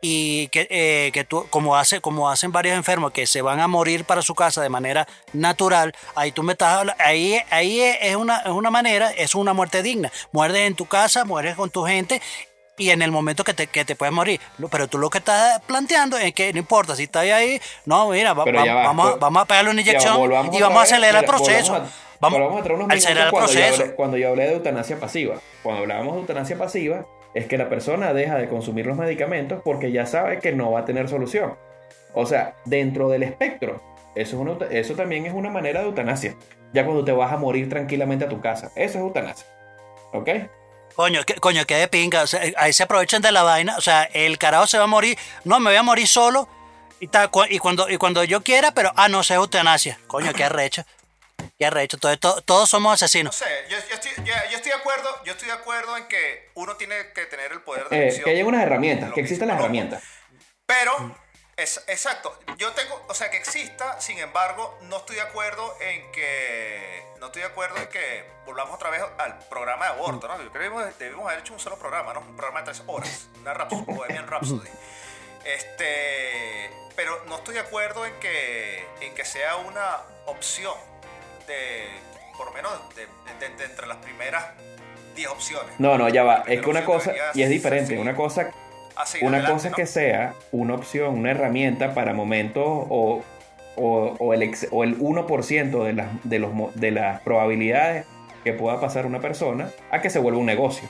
y que, eh, que tú, como, hace, como hacen varios enfermos que se van a morir para su casa de manera natural, ahí tú me estás habla- ahí, ahí es una, es una manera, es una muerte digna. Mueres en tu casa, mueres con tu gente y en el momento que te, que te puedes morir. Pero tú lo que estás planteando es que no importa si estás ahí, no, mira, va- va- vamos, a- vamos a pegarle una inyección y vamos a acelerar el proceso. A, Vamos, a entrar unos minutos cuando yo, hablé, cuando yo hablé de eutanasia pasiva. Cuando hablábamos de eutanasia pasiva, es que la persona deja de consumir los medicamentos porque ya sabe que no va a tener solución. O sea, dentro del espectro, eso, es una eso también es una manera de eutanasia. Ya cuando te vas a morir tranquilamente a tu casa. Eso es eutanasia. ¿Ok? Coño, que, coño, que de pinga. o sea, ahí se aprovechan de la vaina. O sea, el carajo se va a morir. No, me voy a morir solo. Y, tal, y, cuando, y cuando yo quiera, pero, ah, no, sé eutanasia. Coño, qué arrecho. Qué arrecho. Entonces, to- todos somos No asesinos. sé, yo, yo estoy, yo- yo estoy de acuerdo, yo estoy de acuerdo en que uno tiene que tener el poder de Eh, que haya unas herramientas, que existan las herramientas. Pero, es, exacto, yo tengo, o sea, que exista, sin embargo, no estoy de acuerdo en que, no estoy de acuerdo en que volvamos otra vez al programa de aborto, ¿no? Yo creo que debimos, debimos haber hecho un solo programa, ¿no? Un programa de tres horas, una Rhapsody, Bohemian Rhapsody. Este, pero no estoy de acuerdo en que, en que sea una opción de, por lo menos, de, de- de entre las primeras 10 opciones. No, no, ya va. Es que una cosa, y es diferente, una cosa a seguir Una adelante, cosa que sea una opción, una herramienta para momentos o, o, o el, ex- o el 1% de las, de, los, de las probabilidades que pueda pasar una persona a que se vuelva un negocio.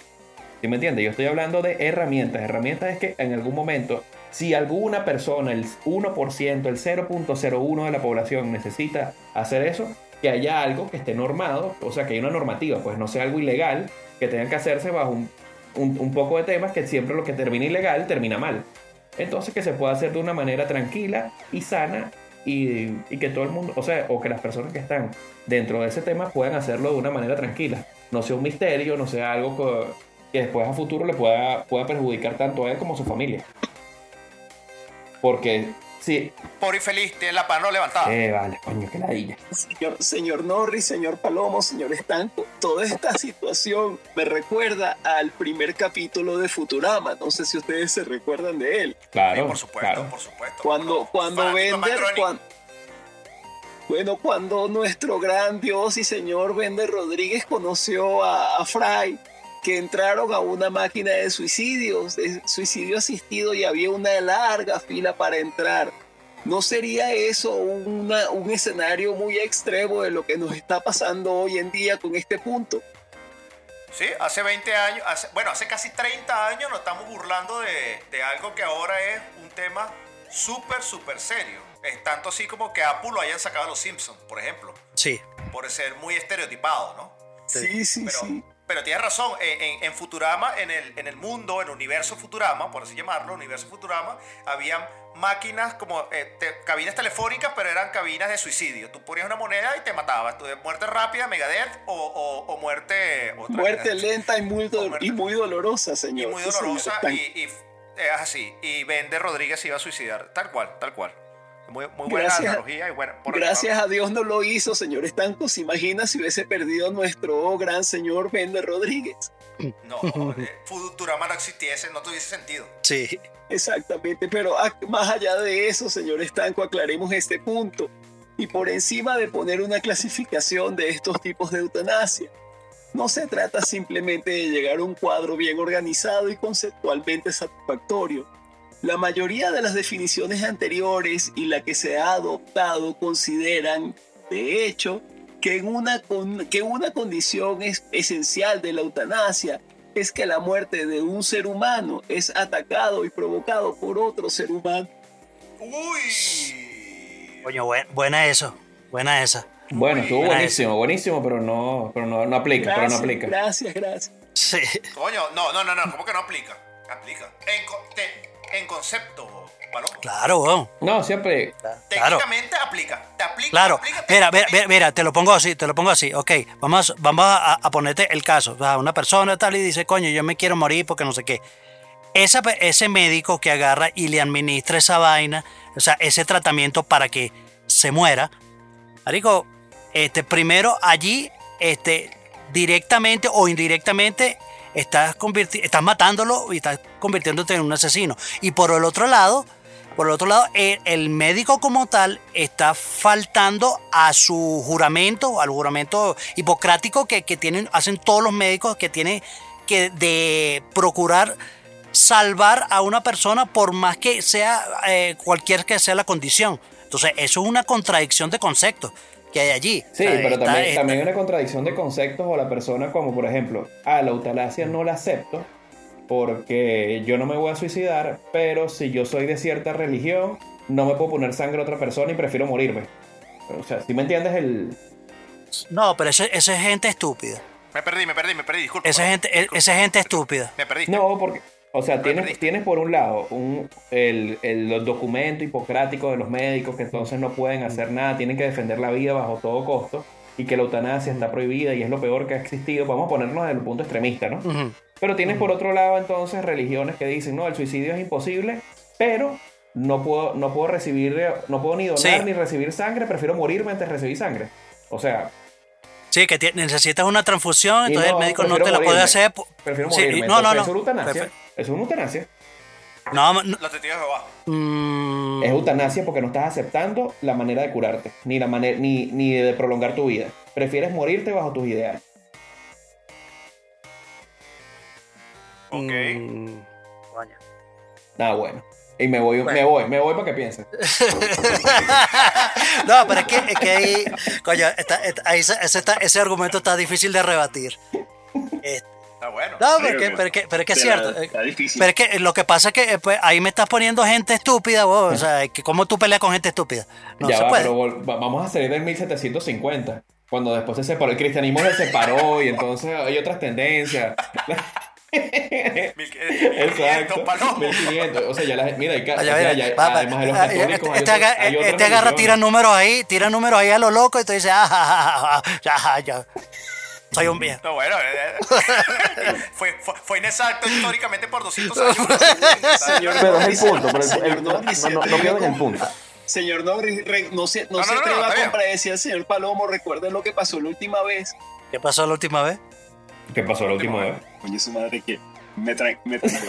¿Sí me entiendes? Yo estoy hablando de herramientas. Herramientas es que en algún momento, si alguna persona, el 1%, el 0.01 de la población necesita hacer eso, que haya algo que esté normado, o sea, que haya una normativa, pues no sea algo ilegal, que tengan que hacerse bajo un, un- poco de temas que siempre lo que termina ilegal termina mal. Entonces que se pueda hacer de una manera tranquila y sana y, y que todo el mundo, o sea, o que las personas que están dentro de ese tema puedan hacerlo de una manera tranquila. No sea un misterio, no sea algo que, que después a futuro le pueda, pueda perjudicar tanto a él como a su familia. Porque, sí, Por infeliz, tiene la mano levantada. eh, vale, coño, que ladilla. Señor, señor Norris, señor Palomo, señor Estanco, toda esta situación me recuerda al primer capítulo de Futurama. No sé si ustedes se recuerdan de él. Claro, Sí, por supuesto, claro. por supuesto. Cuando, cuando Bender, bueno, cuando nuestro gran Dios y señor Bender Rodríguez conoció a, a Fry, que entraron a una máquina de suicidios, de suicidio asistido y había una larga fila para entrar. ¿No sería eso una- un escenario muy extremo de lo que nos está pasando hoy en día con este punto? Sí, hace 20 años, hace- bueno, hace casi 30 años nos estamos burlando de, de algo que ahora es un tema súper, súper serio. Es tanto así como que Apple lo hayan sacado a los Simpsons, por ejemplo, Sí. por ser muy estereotipado, ¿no? Sí, sí, Pero, sí. Pero tienes razón, en, Futurama, en el, en el mundo, en el universo Futurama, por así llamarlo, universo Futurama, habían máquinas como eh, te- cabinas telefónicas, pero eran cabinas de suicidio. Tú ponías una moneda y te matabas. Tú muerte rápida, Megadeth, o, o- o muerte... otra Muerte lenta y muy, do- y muy dolorosa, y señor. muy Sí, señor dolorosa y, y es así. Y Bender Rodríguez se iba a suicidar. Tal cual, tal cual. Muy, muy buena Gracias. analogía y buena. por Gracias a Dios no lo hizo, señor Estanco. ¿Se imagina si hubiese perdido nuestro gran señor Bender Rodríguez? No, eh, Futurama no existiese, no tuviese sentido. Sí. Exactamente, pero a- más allá de eso, señor Estanco, aclaremos este punto. Y por encima de poner una clasificación de estos tipos de eutanasia, no se trata simplemente de llegar a un cuadro bien organizado y conceptualmente satisfactorio. La mayoría de las definiciones anteriores y la que se ha adoptado consideran, de hecho, que, en una, con- que una condición es esencial de la eutanasia es que la muerte de un ser humano es atacado y provocado por otro ser humano. Uy. Coño, buen- buena eso. Buena esa. Bueno, estuvo Buena buenísimo, buenísimo, pero no, pero no, no aplica, pero no Gracias, aplica. gracias, gracias. Sí. Coño, no, no, no, no. ¿Cómo que no aplica? Aplica. En, te- en concepto, Palomo. Claro, weón. No, siempre. Claro. Técnicamente aplica. Te aplica. Claro, te aplica, mira, mira, técnicamente. mira, mira, te lo pongo así, te lo pongo así, ok, vamos, vamos a, a ponerte el caso, o sea, una persona tal y dice, coño, yo me quiero morir porque no sé qué. Esa ese médico que agarra y le administra esa vaina, o sea, ese tratamiento para que se muera, marico, este, primero allí, este, directamente o indirectamente, estás, estás matándolo y estás convirtiéndote en un asesino. Y por el otro lado, por el otro lado, el, el médico como tal está faltando a su juramento, al juramento hipocrático que, que tienen, hacen todos los médicos que tienen que de procurar salvar a una persona por más que sea eh, cualquier que sea la condición. Entonces, eso es una contradicción de conceptos que hay allí. Sí, O sea, pero está- también, está- también hay una contradicción de conceptos o la persona como, por ejemplo, ah, la eutanasia no la acepto porque yo no me voy a suicidar, pero si yo soy de cierta religión, no me puedo poner sangre a otra persona y prefiero morirme. O sea, si me entiendes el... No, pero eso, eso es gente estúpida. Me perdí, me perdí, me perdí. Disculpa. Esa gente, disculpa. esa gente estúpida. Me perdiste. No, porque, o sea, tienes, tienes por un lado un, el, el los documentos hipocráticos de los médicos que entonces no pueden hacer nada, tienen que defender la vida bajo todo costo y que la eutanasia está prohibida y es lo peor que ha existido. Vamos a ponernos desde el punto extremista, ¿no? Pero tienes por otro lado entonces religiones que dicen, no, el suicidio es imposible, pero no puedo, no puedo recibir, no puedo ni donar Sí. ni recibir sangre, prefiero morirme antes de recibir sangre. O sea, Sí, que necesitas una transfusión, entonces no, el médico no te la puede hacer. prefiero Sí, morirme. no, no, Entonces, no. Eutanasia. Prefe- Eso es eutanasia. No, no, Los testigos de Jehová. mm, Es eutanasia porque no estás aceptando la manera de curarte, ni la manera, ni, ni de prolongar tu vida. Prefieres morirte bajo tus ideales. Ok. mm, coño. Ah, bueno. Y me voy, me voy, me voy para que piensen. no, pero es que, es que ahí, coño, está- está- ahí se- ese, está- ese argumento está difícil de rebatir. Este, Está bueno. no, pero es que, pero es que, pero es que es cierto. eh, Está difícil. Pero es que lo que pasa es que eh, pues, ahí me estás poniendo gente estúpida, vos. O sea, que ¿cómo tú peleas con gente estúpida? No ya se va, puede. pero vamos a salir del 1750. Cuando después se separó, el cristianismo se separó y entonces hay otras tendencias. Exacto. 1500. O sea, ya la, mira, hay, ca- o Vaya, sea, mira, ya- además de los ah, católicos, hay este, hay este agarra, tira números ahí, tira números ahí a lo loco y tú dices, ah, ja, ja, ja, ja, ja, ya, soy un viejo. No, bueno, eh, eh, fue, fue, fue inexacto históricamente por 200 años. Señor Pero es el punto, pero el- el- no- no- no pierden el punto. Señor Norris, re- no se, no No, se no, no, atreva a al señor Palomo. Recuerden lo que pasó la última vez. ¿Qué pasó la última vez? ¿Qué pasó la última vez? Coño, su madre que me traen. Me traen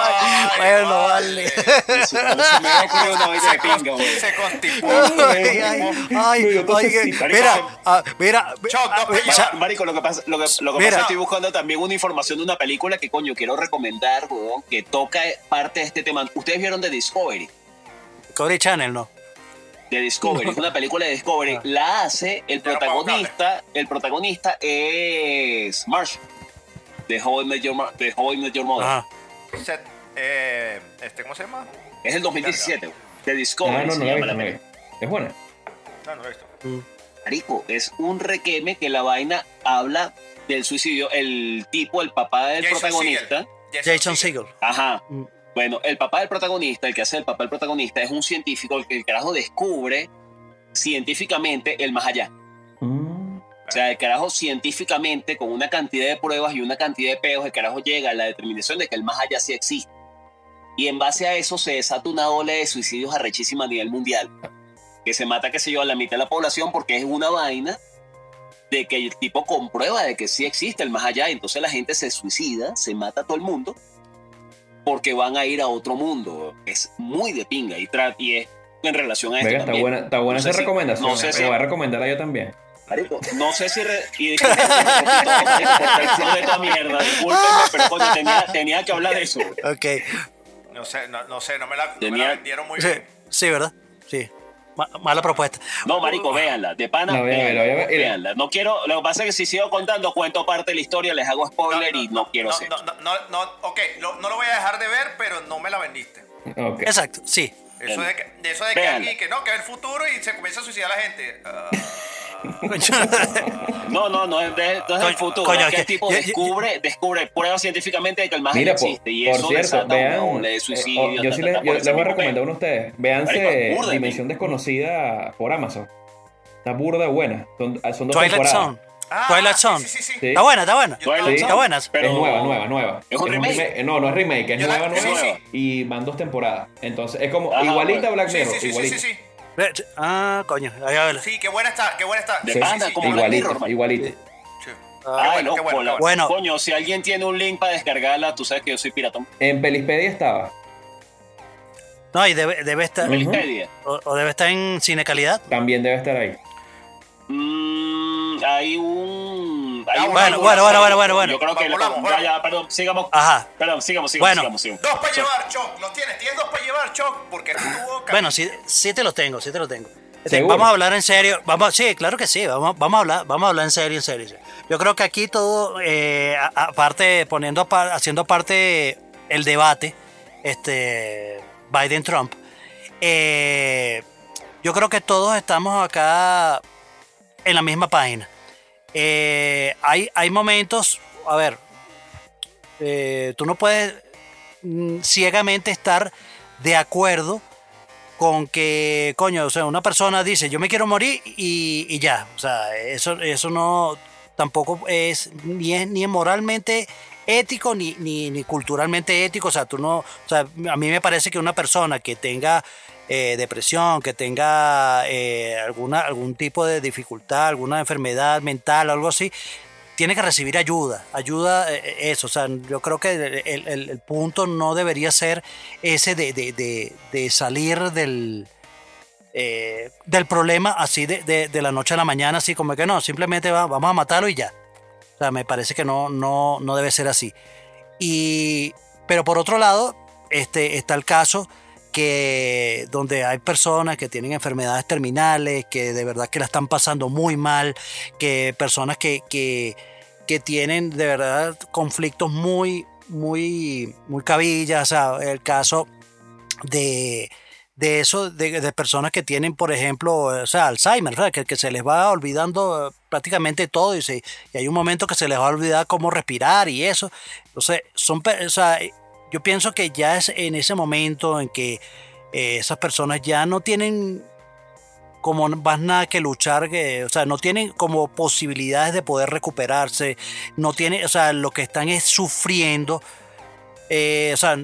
Ay, bueno, vale. Eso, me una de pinga, güey. Se constipó. Ay, ay, mira, ah, mira, ah, Marico, lo que pasa, lo que, lo que Mira. pasa estoy buscando también una información de una película que coño quiero recomendar, weón, que toca parte de este tema. Ustedes vieron The Discovery. Discovery Channel, ¿no? de Discovery, es una película de Discovery, la hace el protagonista, el protagonista es Marsh de How I Met Your, Mo- de How I Met Your Mother. Ajá. Se- eh, este, ¿Cómo se llama? Es el 2017, de Discovery Ah, no, se no no he película. visto. Es buena. No, no lo he visto. Marico, es un requeme que la vaina habla del suicidio, el tipo, el papá del Jason protagonista. Jason Segel. Ajá. Mm. Bueno, el papá del protagonista, el que hace el papá del protagonista, es un científico el que el carajo descubre científicamente el más allá. O sea, el carajo científicamente, con una cantidad de pruebas y una cantidad de peos, el carajo llega a la determinación de que el más allá sí existe. Y en base a eso se desata una ola de suicidios arrechísima a nivel mundial. Que se mata, qué sé yo, a la mitad de la población porque es una vaina de que el tipo comprueba de que sí existe el más allá. Y entonces la gente se suicida, se mata a todo el mundo porque van a ir a otro mundo. Es muy de pinga y, y es en relación a esto Venga, está también. buena, está buena No sé esa si- recomendación. no sé Me si- voy a recomendarla yo también. Marico, no sé si... Re y de esta mierda, discúlpenme, pero coño, tenía, tenía que hablar de eso. Ok. No sé, no, no sé, no me la, no me la vendieron muy Sí, bien. sí, ¿verdad? Sí. Ma- mala propuesta. No, marico, véanla, de pana, a véanla, ver. véanla. No quiero, lo que pasa es que si sigo contando, cuento parte de la historia, les hago spoiler y no quiero no, hacer. no, no, no, no, ok, lo- no lo voy a dejar de ver, pero no me la vendiste. Ok. Exacto, sí. Eso de que, de eso de que alguien que no, que es el futuro y se comienza a suicidar a la gente. Ah, No, no, no es, de, no es el futuro. coño, es que el tipo yo- yo- descubre, descubre, prueba científicamente de que el más Mira, por, existe. Y por eso cierto, una vean. ola de eh, suicidio. oh, yo ta, sí ta, les, yo voy a recomendar a uno de ustedes. Véanse Dimensión Desconocida por Amazon. Está burda buena. Son, son dos Twilight temporadas. Zone. Ah, Twilight Zone. Sí, sí, sí. Sí. Está buena, está buena. Twilight Sí. Está buena. pero- Es nueva, nueva, nueva. ¿Es un remake? No, no es remake, es Yo la- nueva, sí, nueva. sí. Y van dos temporadas. Entonces, es como Ajá, igualita bueno. Black Mirror. sí, sí, sí, igualita. sí, sí. Ah, coño. Ahí a ver. Sí, qué buena está, qué buena está. De Sí, pana, sí, sí. como Black Igualito, Mirror, man. igualito. Sí. Ah, bueno, qué loco, bueno. Coño, si alguien tiene un link para descargarla, tú sabes que yo soy piratón. En Pelispedia estaba. No, y debe, debe estar. Wikipedia. O, o debe estar en cine calidad. También debe estar ahí. Mm, hay un. hay Ah, bueno, bueno, bueno, bueno, bueno, bueno. Yo creo que. Volamos, ya, volamos. ya, perdón, sigamos. Ajá. Perdón, sigamos, sigamos, Bueno. sigamos, sigamos. Dos para So- llevar, Choc. ¿Los tienes? ¿Tienes dos para llevar, Choc? Porque estuvo... Bueno, sí, sí te lo tengo, sí te lo tengo. Este, ¿Seguro? Vamos a hablar en serio. Vamos, sí, claro que sí. Vamos, vamos a hablar, vamos a hablar en serio, en serio. Yo creo que aquí todo, eh, aparte poniendo, haciendo parte el debate, este, Biden-Trump. eh, yo creo que todos estamos acá en la misma página. Eh, hay, hay momentos, a ver, eh, tú no puedes mm, ciegamente estar de acuerdo con que, coño, o sea, una persona dice, yo me quiero morir y, ya. O sea, eso, eso no tampoco es ni es ni moralmente ético ni, ni culturalmente ético. O sea, tú no, o sea, a mí me parece que una persona que tenga eh, depresión, que tenga eh, alguna, algún tipo de dificultad, alguna enfermedad mental algo así, tiene que recibir ayuda, ayuda, eh, eso, o sea, yo creo que el, el- punto no debería ser ese de, de- de- de salir del, del problema así de, de- de la noche a la mañana, así como que no, simplemente va- vamos a matarlo y ya. O sea, me parece que no, no, no debe ser así. Y, pero por otro lado, este, está el caso que donde hay personas que tienen enfermedades terminales, que de verdad que la están pasando muy mal, que personas que, que, que tienen de verdad conflictos muy, muy, muy cabillas, o sea, el caso de, de eso, de, de personas que tienen, por ejemplo, o sea, Alzheimer. Que, que se les va olvidando prácticamente todo y, se- y hay un momento que se les va a olvidar cómo respirar y eso. Entonces, son, o sea, yo pienso que ya es en ese momento en que eh, esas personas ya no tienen como más nada que luchar, o sea, no tienen como posibilidades de poder recuperarse, no tienen, o sea, lo que están es sufriendo, eh, o sea,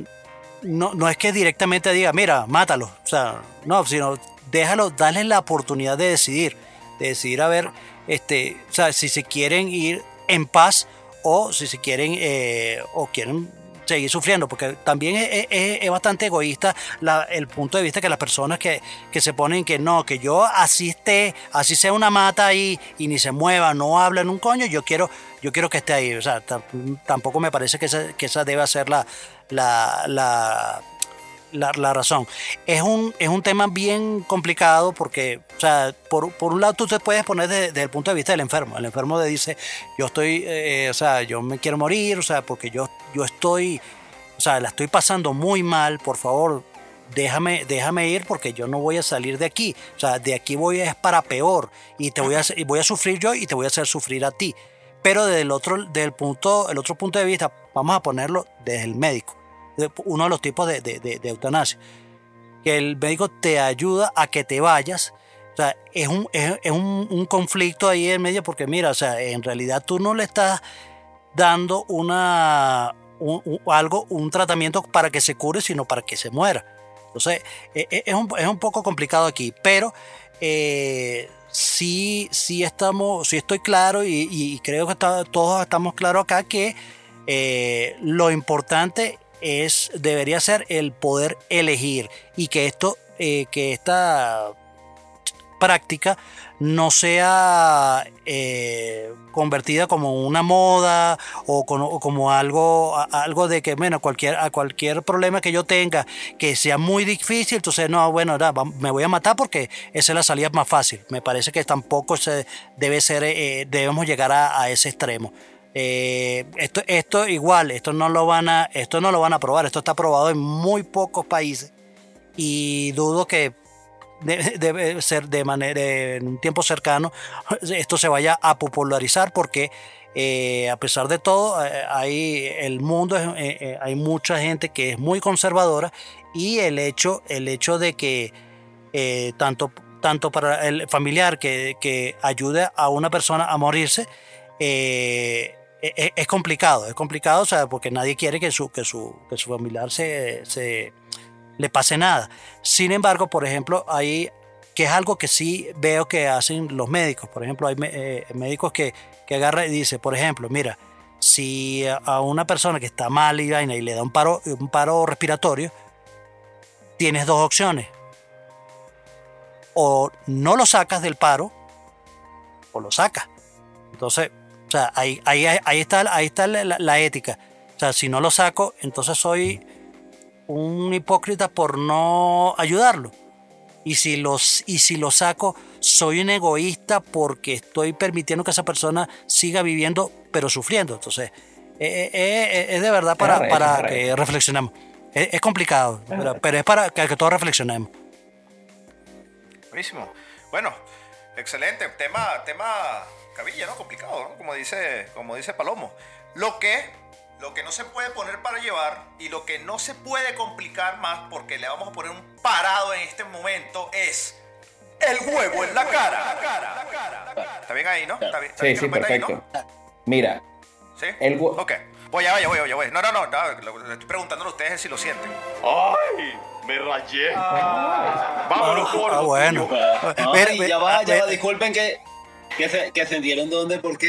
no, no es que directamente diga, mira, mátalo, o sea, no, sino déjalo, dale la oportunidad de decidir, de decidir a ver, este, o sea, si se quieren ir en paz o si se quieren, eh, o quieren seguir sufriendo, porque también es, bastante egoísta la- el punto de vista que las personas que, que se ponen que no, que yo así esté, así sea una mata ahí y ni se mueva, no habla en un coño, yo quiero, yo quiero que esté ahí. O sea, tam- tampoco me parece que esa, que esa debe ser la, la, la, la, la razón. Es un, es un tema bien complicado porque, o sea, por, por un lado tú te puedes poner de- desde el punto de vista del enfermo. El enfermo te dice, yo estoy, eh, o sea, yo me quiero morir, o sea, porque yo, yo estoy, o sea, la estoy pasando muy mal, por favor, déjame, déjame ir porque yo no voy a salir de aquí. O sea, de aquí voy es para peor y te voy a, voy a sufrir yo y te voy a hacer sufrir a ti. Pero desde el otro, del punto, el otro punto de vista, vamos a ponerlo desde el médico, uno de los tipos de, de- eutanasia, que el médico te ayuda a que te vayas. O sea, es un, es, un, un conflicto ahí en medio porque mira, o sea, en realidad tú no le estás dando una, un- algo, un tratamiento para que se cure, sino para que se muera. Entonces, eh, eh, es un, es un poco complicado aquí, pero eh, sí, sí estamos, sí estoy claro y, creo que todos estamos claros acá que eh, lo importante es, debería ser el poder elegir y que esto, eh, que esta práctica no sea eh, convertida como una moda o, como algo, algo de que, bueno, cualquier, a cualquier problema que yo tenga que sea muy difícil, entonces no, bueno, me voy a matar porque esa es la salida más fácil. Me parece que tampoco se debe ser, eh, debemos llegar a ese extremo. Eh, esto, esto igual, esto no lo van a, esto no lo van a aprobar, esto está aprobado en muy pocos países. Y dudo que de- debe ser de manera en un tiempo cercano esto se vaya a popularizar porque eh, a pesar de todo eh, hay el mundo hay mucha gente que es muy conservadora y el hecho el hecho de que tanto tanto para el familiar que, que ayude a una persona a morirse e- e- es complicado es complicado o sea, porque nadie quiere que su que su que su familiar se, se le pase nada. Sin embargo, por ejemplo, hay que es algo que sí veo que hacen los médicos. Por ejemplo, hay eh, médicos que, que agarra y dice, por ejemplo, mira, si a una persona que está mal y vaina y le da un paro, un paro respiratorio, tienes dos opciones. O no lo sacas del paro, o lo sacas. Entonces, o sea, ahí, ahí, ahí está, ahí está la, ética. O sea, si no lo saco, entonces soy un hipócrita por no ayudarlo. Y si, los, y si lo saco, soy un egoísta porque estoy permitiendo que esa persona siga viviendo, pero sufriendo. Entonces, eh, eh, eh, es de verdad para, para que reflexionemos. Es, es complicado, pero, pero es para que, que todos reflexionemos. Buenísimo. Bueno, excelente. Tema, tema cabilla, ¿no? Complicado, ¿no? Como dice, como dice Palomo. Lo que, lo que no se puede poner para llevar y lo que no se puede complicar más porque le vamos a poner un parado en este momento es el huevo en la cara. ¿Está bien ahí, no? ¿Está bien, está Sí, bien sí, lo meta ahí, no? perfecto. Mira, ¿Sí? El hue- Ok. Voy, ya vaya, voy, ya voy. No, no, no, no, le estoy preguntándole a ustedes si lo sienten. ¡Ay! Me rayé. Vámonos, gordo. Ah, bueno. Ay, Mira, ya va, ya va, disculpen que, que, se, que ascendieron dónde, ¿por qué?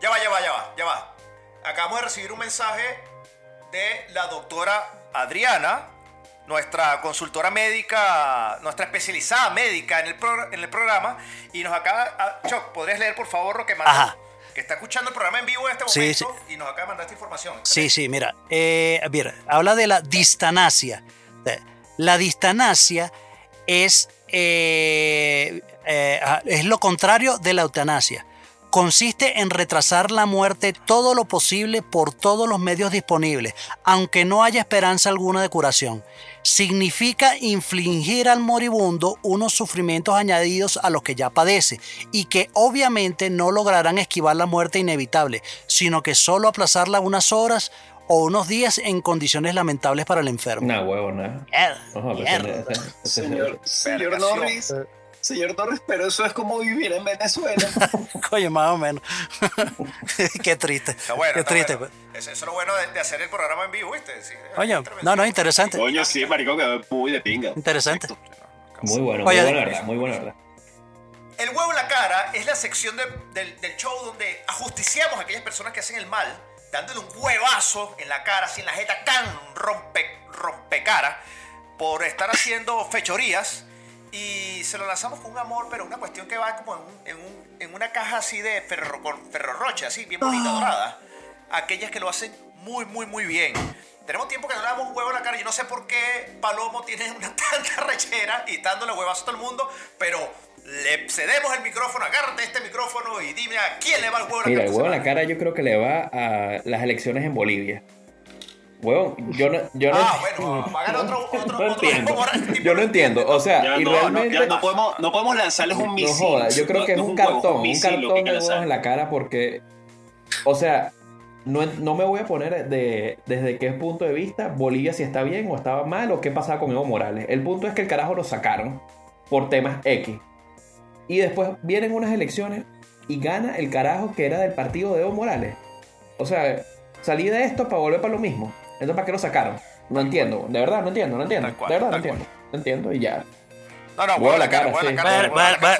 Ya va, ya va, ya va, ya va. Acabamos de recibir un mensaje de la doctora Adriana, nuestra consultora médica, nuestra especializada médica en el, progr- en el programa, y nos acaba... ah, Choc, ¿podrías leer por favor lo que mandó? Ajá. Que está escuchando el programa en vivo en este Sí, momento y nos acaba de mandar esta información. Sí, sí, mira. eh, mira, habla de la distanasia. De- La distanasia es, eh, eh, ah, es lo contrario de la eutanasia. consiste en retrasar la muerte todo lo posible por todos los medios disponibles, aunque no haya esperanza alguna de curación. Significa infligir al moribundo unos sufrimientos añadidos a los que ya padece y que obviamente no lograrán esquivar la muerte inevitable, sino que solo aplazarla unas horas o unos días en condiciones lamentables para el enfermo. Nah, huevo, ese- Señor, señor. Norris, señor Norris, pero eso es como vivir en Venezuela. Coño, más o menos. Qué triste. Está bueno, Qué está triste. bueno. Eso, eso es lo bueno de, de hacer el programa en vivo, ¿viste? Sí, Coño, no, no, interesante. Coño, sí, marico, que muy de pinga. Interesante. Muy bueno, Oye, muy buena verdad, muy buena verdad. El huevo en la cara es la sección de- del, del show donde ajusticiamos a aquellas personas que hacen el mal, dándole un huevazo en la cara, en la jeta, can, rompe, rompecara, por estar haciendo fechorías. Y se lo lanzamos con un amor, pero una cuestión que va como en, un- en un- en una caja así de ferro, con ferro roche, así, bien bonita, dorada. Aquellas que lo hacen muy, muy, muy bien. Tenemos tiempo que no le damos un huevo en la cara. Yo no sé por qué Palomo tiene una tanta rechera y dándole huevazo a todo el mundo, pero le cedemos el micrófono, agárrate este micrófono y dime a quién le va el huevo en la Mira, cara. el huevo en la cara yo creo que le va a las elecciones en Bolivia. Huevo, yo no, yo no, Ah, bueno, ganar otro, otro, no otro entiendo. Yo no entiendo. O sea, Ya y no, no, realmente. ya no podemos, no podemos lanzarles un No misil. joda, yo creo No- que es no un cartón, un misil cartón de huevos en la cara porque, o sea, no, no me voy a poner de, desde qué punto de vista Bolivia si está bien o estaba mal o qué pasaba con Evo Morales. El punto es que el carajo lo sacaron por temas X. Y después vienen unas elecciones y gana el carajo que era del partido de Evo Morales. O sea, salí de esto para volver para lo mismo. Entonces, ¿para qué lo sacaron? No entiendo, de verdad, no entiendo, no entiendo. Cual, de verdad, no entiendo. No entiendo y ya. No, no, la cara, cara, sí. cara.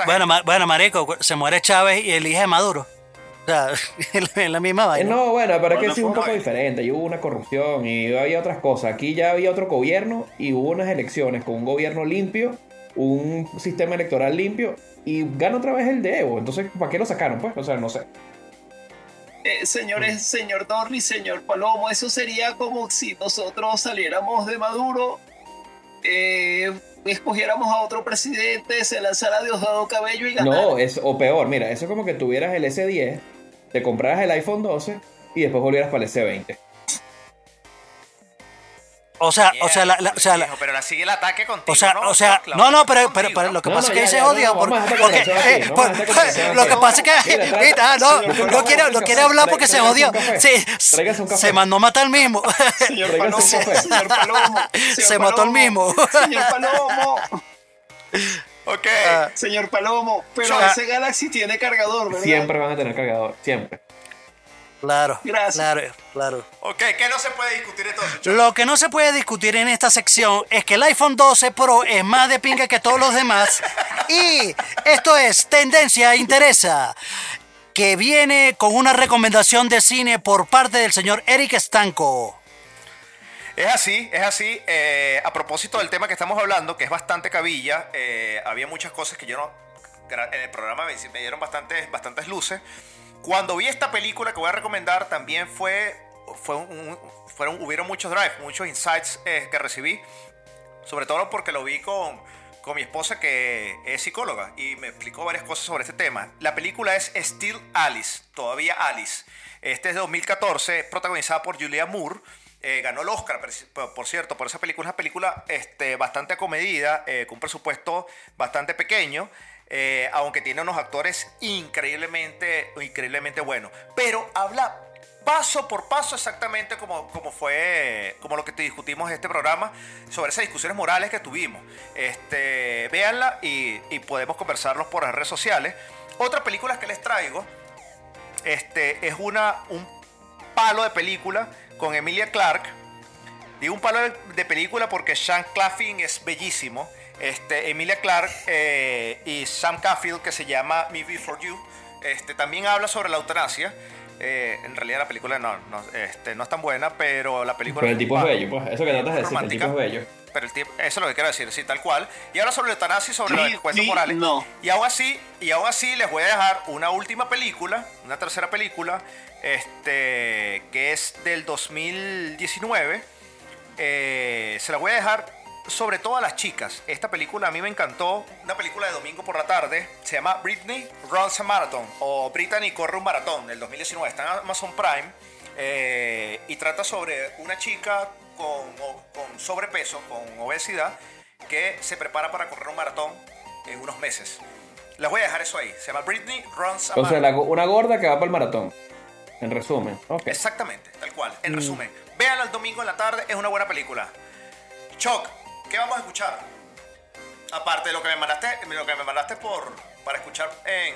Bueno, la bueno, marico, se muere Chávez y elige a Maduro. O sea, es la misma vaina. No, bueno, pero es que Bueno, sí es un poco diferente. Y hubo una corrupción y había otras cosas. Aquí ya había otro gobierno y hubo unas elecciones con un gobierno limpio, un sistema electoral limpio y gana otra vez el de Evo. Entonces, ¿para qué lo sacaron? Pues, o sea, no sé. Eh, señores, señor Norris, señor Palomo, eso sería como si nosotros saliéramos de Maduro, eh, escogiéramos a otro presidente, se lanzara Diosdado Cabello y ganara. No, es, o peor, mira, eso es como que tuvieras el S10, te compraras el iPhone 12 y después volvieras para el S20. O sea, o sea, la, la- o sea, la- pero la sigue el ataque contigo, o sea, ¿no? o sea, no, no, pero, pero, pero lo que No, pasa no, es que se odia porque, eh, esta conversación lo que pasa es que Mira, eh, ah, no, señor no Palomo, quiere, no quiere hablar porque se café. se mandó a matar al mismo. Señor Palomo, señor Se mató el mismo. Señor Palomo, Ok. Ah. señor Palomo, pero Yo- ese Galaxy tiene cargador, ¿verdad? Siempre van a tener cargador, siempre. Claro, Gracias. claro, claro. Ok, ¿qué no se puede discutir entonces? Chuck? Lo que no se puede discutir en esta sección es que el iPhone 12 Pro es más de pinga que todos los demás. Y esto es Tendencia Interesa, que viene con una recomendación de cine por parte del señor Eric Stanco. Es así, es así. Eh, a propósito del tema que estamos hablando, que es bastante cabilla, eh, había muchas cosas que yo no. En el programa me, me dieron bastantes, bastantes luces. Cuando vi esta película que voy a recomendar, también fue. fue un- fueron, hubieron muchos drives, muchos insights eh, que recibí. Sobre todo porque lo vi con, con mi esposa que es psicóloga y me explicó varias cosas sobre este tema. La película es Still Alice, todavía Alice. Este es de 2014, protagonizada por Julia Moore. Eh, ganó el Oscar, por, cierto, por esa película. Una película este, bastante acomedida, eh, con un presupuesto bastante pequeño. Eh, aunque tiene unos actores increíblemente, increíblemente buenos. Pero habla paso por paso exactamente como, como fue, como lo que discutimos en este programa, sobre esas discusiones morales que tuvimos. Este, véanla y, podemos conversarlos por las redes sociales. Otra película que les traigo este, es una, un palo de película con Emilia Clarke. Digo un palo de, de película porque Sean Claflin es bellísimo. Este, Emilia Clarke eh, y Sam Cafield, que se llama Me Before You, este, también habla sobre la eutanasia. Eh, en realidad la película no, no, este, no es tan buena, pero la película... Pero el tipo es bello, pues. Eso que tratas de decir, el romántica. tipo es bello. Pero el tipo, eso es lo que quiero decir, sí, tal cual. Y ahora sobre la eutanasia y sobre Sí, los encuentros sí, morales. no. Y aún así, y aún así les voy a dejar una última película, una tercera película, este, que es del 2019. Eh, se la voy a dejar sobre todo a las chicas. Esta película a mí me encantó. Una película de domingo por la tarde. Se llama Britney Runs a Marathon o Brittany corre un maratón del 2019. Está en Amazon Prime. eh, y trata sobre una chica con, o- con sobrepeso, con obesidad, que se prepara para correr un maratón en unos meses. Les voy a dejar eso ahí. Se llama Britney Runs a O sea, Marathon. la go- una gorda que va para el maratón. En resumen. Exactamente, tal cual. En Mm. resumen, véanla el domingo en la tarde, es una buena película. Choc, ¿qué vamos a escuchar? Aparte de lo que me mandaste, lo que me mandaste por para escuchar en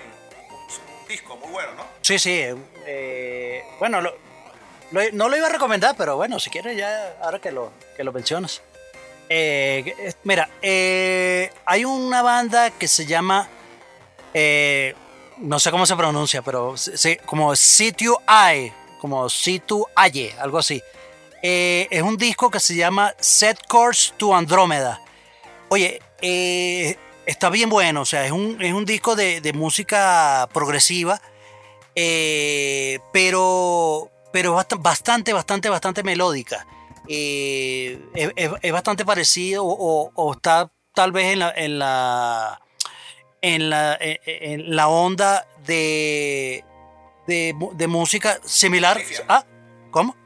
un, disco muy bueno, ¿no? Sí, sí. eh, bueno, no lo iba a recomendar, pero bueno, si quieres ya, ahora que lo, que lo mencionas. Eh, mira, eh, hay una banda que se llama, eh, no sé cómo se pronuncia, pero se- como Situ I, como Situ Aye, algo así. Eh, es un disco que se llama Set Course to Andrómeda. Oye, eh, está bien bueno, o sea, es un, es un disco de, de música progresiva, eh, pero, pero bast- bastante, bastante, bastante melódica. Eh, es, es- es bastante parecido o, o está tal vez en la, en la, en la, en- en la onda de, de, de música similar. Ah, ¿cómo?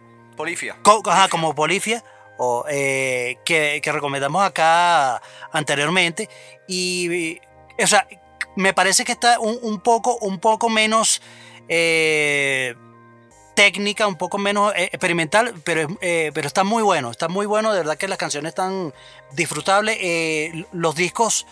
Polifia. Ajá, como Polifia, o, eh, que, recomendamos acá anteriormente. Y, o sea, me parece que está un, poco, un poco menos eh, técnica, un poco menos eh, experimental, pero, pero está muy bueno, está muy bueno, de verdad que las canciones están disfrutables. los discos,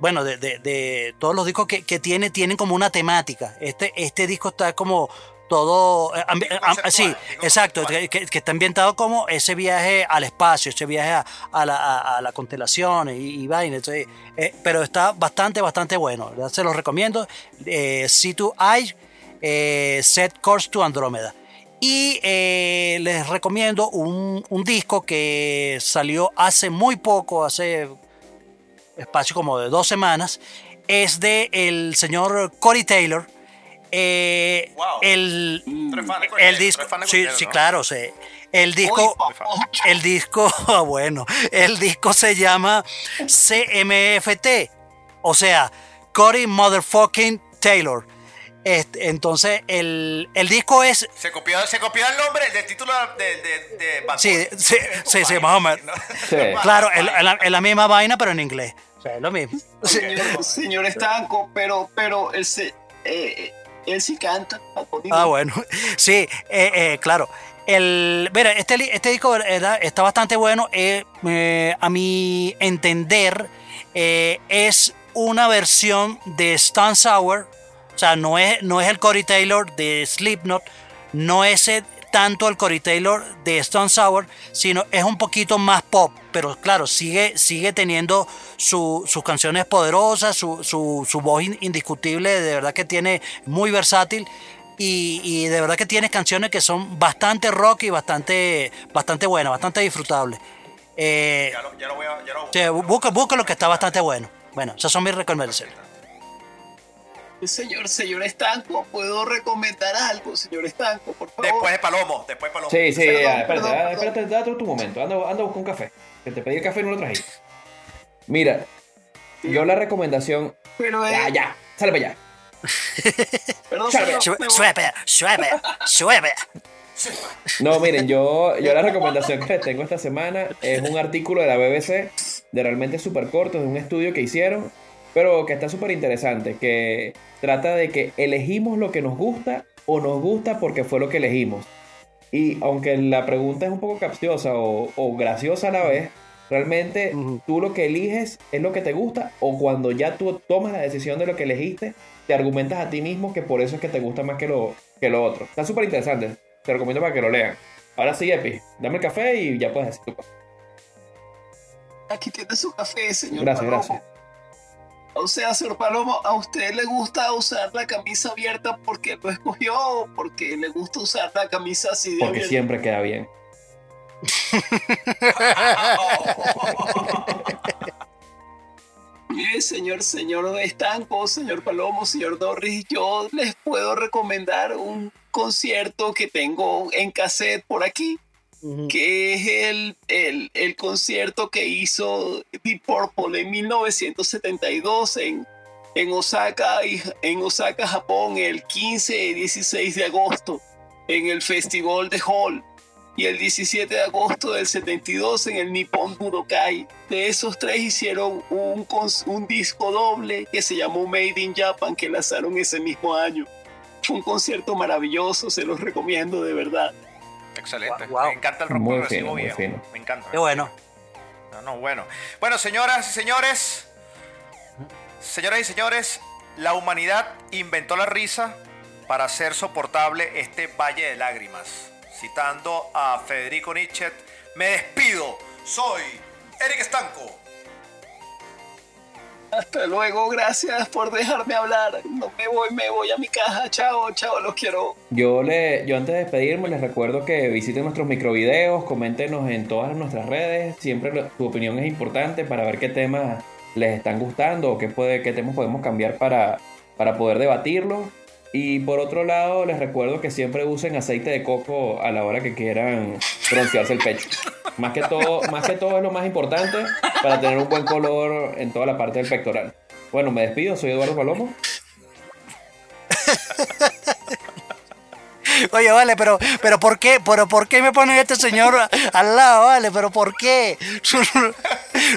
bueno, de todos los discos que, que tiene, tienen como una temática. Este, este disco está como todo... eh, ambi- am- sí, exacto, que, que- está ambientado como ese viaje al espacio, ese viaje a, a la, a- a la constelación y, y vaina. entonces, eh, pero está bastante, bastante bueno. ¿verdad? Se los recomiendo. Eh, C2I, eh, Set Course to Andrómeda. Y eh, les recomiendo un, un disco que salió hace muy poco, hace espacio como de dos semanas. Es de el señor Corey Taylor. Eh, el, el disco, sí, sí, ¿no? claro, sí. El disco, el disco, ah, bueno, el disco se llama CMFT, o sea, Corey Motherfucking Taylor. Este, entonces, el, el disco es, Se copió, se copió el nombre del título de, de, de Bad sí, sí, sí, sí, más o menos. Claro, es la, misma vaina, pero en inglés. O sea, es lo mismo. Señor, señor Estanco, pero, pero eh, él sí canta. Ah, bueno. Sí, eh, eh, claro. El, mira, este, este disco está bastante bueno. Eh, a mi entender, es una versión de Stone Sour. O sea, no es, no es el Corey Taylor de Slipknot, no es el- tanto el Corey Taylor de Stone Sour, sino es un poquito más pop. Pero claro, sigue, sigue teniendo su- sus canciones poderosas, su, su- su voz in- indiscutible, de verdad que tiene muy versátil. Y, y de verdad que tiene canciones que son bastante rock y bastante, bastante buenas, bastante disfrutables. Eh, Ya lo, ya lo voy a. Ya lo, busca, busca lo que está bastante bueno. Bueno, esas son mis recomendaciones. Señor, señor Estanco, ¿puedo recomendar algo, señor Estanco, por favor? Después de Palomo, después de Palomo. Sí, sí, Perdón, ya, espérate, perdón, perdón. espérate, date tu momento. Anda, anda a buscar un café. Que te pedí el café y no lo trajiste. Mira, yo la recomendación. Pero, eh, Ya, ya, sale para allá. Perdón, suave, suave, suave. No, miren, yo, yo la recomendación que les tengo esta semana es un artículo de la BBC, de realmente súper corto, de un estudio que hicieron, pero que está súper interesante, que trata de que elegimos lo que nos gusta o nos gusta porque fue lo que elegimos. Y aunque la pregunta es un poco capciosa o, o graciosa a la vez, realmente tú lo que eliges es lo que te gusta o cuando ya tú tomas la decisión de lo que elegiste, te argumentas a ti mismo que por eso es que te gusta más que lo, que lo otro. Está súper interesante. Te recomiendo para que lo lean. Ahora sí, Epi, dame el café y ya puedes decir tu cosa. Aquí tiene su café, señor Gracias, Palomo. gracias. O sea, señor Palomo, ¿a usted le gusta usar la camisa abierta porque lo escogió o porque le gusta usar la camisa así de Porque abierta? siempre queda bien. Mire, señor, señor Estanco, señor Palomo, señor Dorris, yo les puedo recomendar un concierto que tengo en cassette por aquí. Que es el, el, el concierto que hizo Deep Purple en 1972 en, en, Osaka, en Osaka, Japón, el 15 y 16 de agosto, en el Festival de Hall, y el 17 de agosto del 72 en el Nippon Budokai. De esos tres hicieron un, un disco doble que se llamó Made in Japan, que lanzaron ese mismo año. Fue un concierto maravilloso, se los recomiendo de verdad. Excelente. Me encanta el rock Muy progresivo fino, muy viejo. fino. Me encanta. Qué bueno. No, no, bueno. Bueno, señoras y señores, señoras y señores, la humanidad inventó la risa para hacer soportable este valle de lágrimas. Citando a Federico Nietzsche, me despido. Soy Eric Estanco. Hasta luego, gracias por dejarme hablar. No me voy, me voy a mi caja. Chao, chao, los quiero. Yo, le, yo antes de despedirme les recuerdo que visiten nuestros microvideos, coméntenos en todas nuestras redes. Siempre lo- su opinión es importante para ver qué temas les están gustando o qué, puede, qué temas podemos cambiar para, para poder debatirlo. Y por otro lado, les recuerdo que siempre usen aceite de coco a la hora que quieran broncearse el pecho. Más que todo, más que todo es lo más importante para tener un buen color en toda la parte del pectoral. Bueno, me despido, soy Eduardo Palomo. Oye, vale, pero, pero ¿por qué? ¿Pero por qué me ponen este señor al lado, vale? ¿Pero por qué?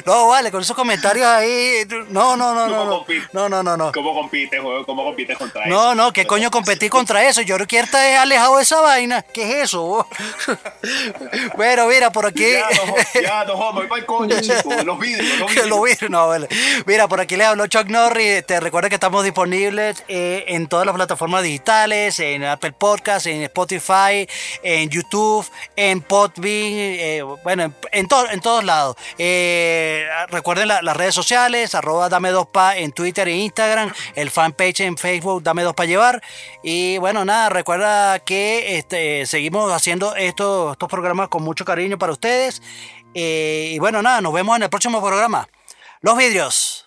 No, vale, con esos comentarios ahí. No, no, no, no, no. No, no, no, no. ¿Cómo compites, juego? ¿Cómo compites contra eso? No, no, ¿qué coño competir contra eso? Yo quiero estar alejado de esa vaina. ¿Qué es eso? Bueno, mira, por aquí. Ya, no, ya, no, jodas, voy para el coño, chico. Los vídeos, los Que vídeos. lo vi, no, vale. Mira, por aquí les habló Chuck Norris. Te recuerda que estamos disponibles eh, en todas las plataformas digitales, en Apple Podcast, en Spotify, en YouTube, en Podbean, eh, bueno, en, en, to- en todos lados. Eh, recuerden la- las redes sociales, arroba dame dos pa en Twitter e Instagram, el fanpage en Facebook, dame dos pa llevar. Y bueno, nada, recuerda que este, seguimos haciendo estos, estos programas con mucho cariño para ustedes. Eh, y bueno, nada, nos vemos en el próximo programa. Los vidrios.